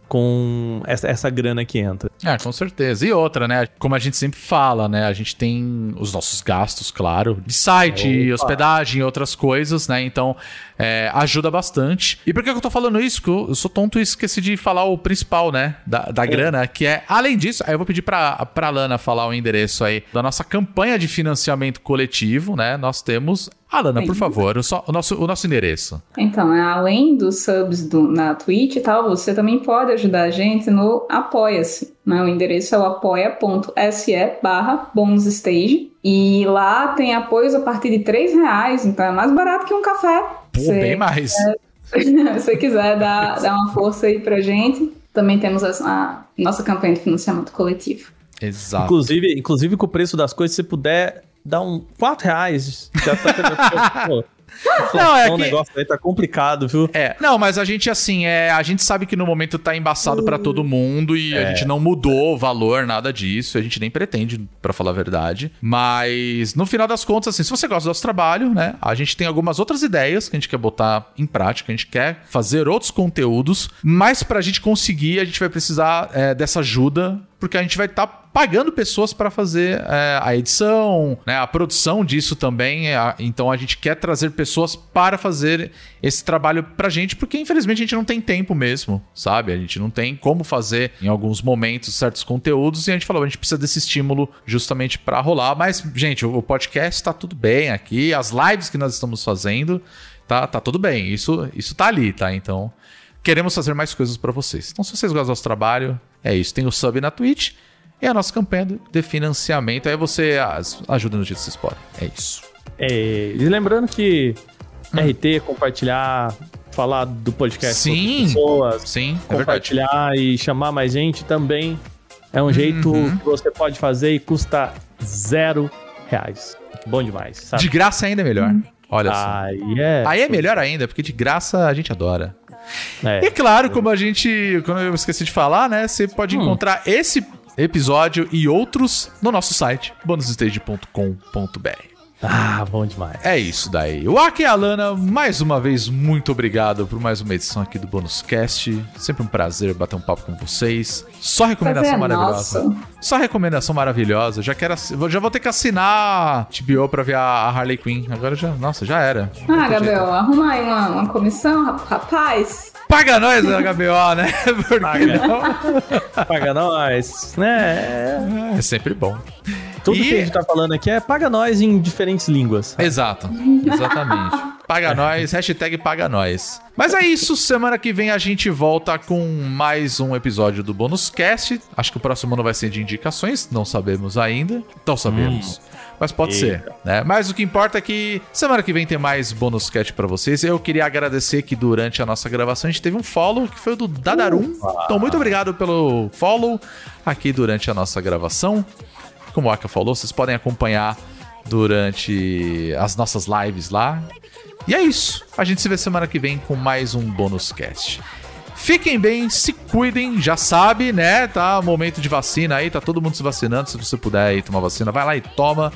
com essa, essa grana que entra. É, com certeza. E outra, né? Como a gente sempre fala, né? A gente tem os nossos gastos, claro, de site, Opa. hospedagem e outras coisas, né? Então, é, ajuda bastante. E por que eu tô falando isso? Que eu eu sou tonto e esqueci de falar o principal, né? Da, da grana, que é, além disso, aí eu vou pedir pra, pra Lana falar o endereço aí da nossa campanha de financiamento coletivo, né? Nós temos. Alana, por Sim. favor, o, só- o nosso, o nosso endereço. Então, é, além dos subs do- na Twitch e tal, você também pode ajudar a gente no Apoia-se. Né? O endereço é o apoia.se barra bonusstage. E lá tem apoios a partir de 3 reais, então é mais barato que um café. Pô, Você- bem mais. Se você quiser dar, dar uma força aí pra gente, também temos a, a nossa campanha de financiamento coletivo. Exato. Inclusive, inclusive, com o preço das coisas, se puder dar um 4 reais, já tá tendo. Não, é o que- negócio aí tá complicado, viu? É, não, mas a gente, assim, é, a gente sabe que no momento tá embaçado pra todo mundo e a gente não mudou o valor, nada disso. A gente nem pretende, pra falar a verdade. Mas, no final das contas, assim, se você gosta do nosso trabalho, né, a gente tem algumas outras ideias que a gente quer botar em prática, a gente quer fazer outros conteúdos, mas pra gente conseguir, a gente vai precisar é, dessa ajuda, porque a gente vai estar pagando pessoas para fazer é, a edição, né, a produção disso também. a- então a gente quer trazer pessoas para fazer esse trabalho pra gente, porque infelizmente a gente não tem tempo mesmo, sabe? A gente não tem como fazer em alguns momentos certos conteúdos e a gente falou, a gente precisa desse estímulo justamente para rolar. Mas, gente, o, podcast tá tudo bem aqui, as lives que nós estamos fazendo, tá, tá tudo bem. Isso, isso tá ali, tá? Então, queremos fazer mais coisas pra vocês. Então, se vocês gostam do nosso trabalho, é isso. Tem o sub na Twitch e a nossa campanha de- financiamento. Aí você ajuda no jeito que vocês podem. É isso. É, e lembrando que RT, compartilhar, falar do podcast com Sim. outras pessoas, Sim, é compartilhar e chamar mais gente também é um jeito Uhum. que você pode fazer e custa zero reais. Bom demais, sabe? De graça ainda é melhor. Olha só. Aí é. Aí é melhor ainda, porque de graça a gente adora. É. E claro, como a gente. Quando eu esqueci de falar, né? Você pode Hum. encontrar esse episódio e outros no nosso site, bonusstage.com.br. Ah, bom demais. É isso daí. O Aki e a Alana, mais uma vez, muito obrigado por mais uma edição aqui do Bônus Cast. Sempre um prazer bater um papo com vocês. Só recomendação é maravilhosa. nosso. Só recomendação maravilhosa. Já quero, já vou ter que assinar TBO pra ver a Harley Quinn. Agora já, nossa, já era. Ah, jeito. Gabriel, arruma aí uma, uma comissão, rap- rapaz. Paga nós, HBO, né? Paga. não? Paga nós, né? É sempre bom. Tudo E- que a gente tá falando aqui é paga nós em diferentes línguas. Exato, exatamente. Paga nós, hashtag paga nós. Mas é isso, semana que vem a gente volta com mais um episódio do Bônus Cast. Acho que o próximo ano vai ser de indicações, não sabemos ainda. Então sabemos. Mas pode ser, né? Mas o que importa é que semana que vem tem mais bônus cast pra vocês. Eu queria agradecer que durante a nossa gravação a gente teve um follow, que foi o do Dadarum. Então, muito obrigado pelo follow aqui durante a nossa gravação. Como o Aka falou, vocês podem acompanhar durante as nossas lives lá. E é isso. A gente se vê semana que vem com mais um bônus cast. Fiquem bem, se cuidem, já sabe, né? Tá momento de vacina aí, tá todo mundo se vacinando. Se você puder aí tomar vacina, vai lá e toma.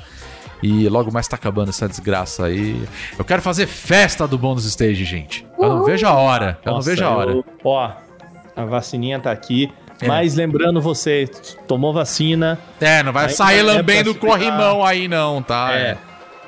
E logo mais tá acabando essa desgraça aí. Eu quero fazer festa do bônus stage, gente. Eu não vejo a hora. Eu não Nossa, vejo a hora. eu- ó, a vacininha tá aqui. É. Mas lembrando você, tomou vacina, É, não vai sair é lambendo o corrimão aí, não, tá? É.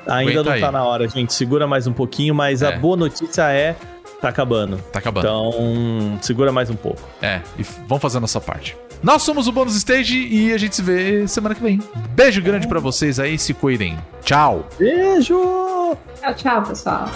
ainda Aguenta não aí. tá na hora, gente. Segura mais um pouquinho, mas É. a boa notícia é tá acabando. Tá acabando. Então, segura mais um pouco. É, e vamos fazer a nossa parte. Nós somos o Bônus Stage e a gente se vê semana que vem. Beijo grande pra vocês aí, se cuidem. Tchau! Beijo! Tchau, tchau, pessoal.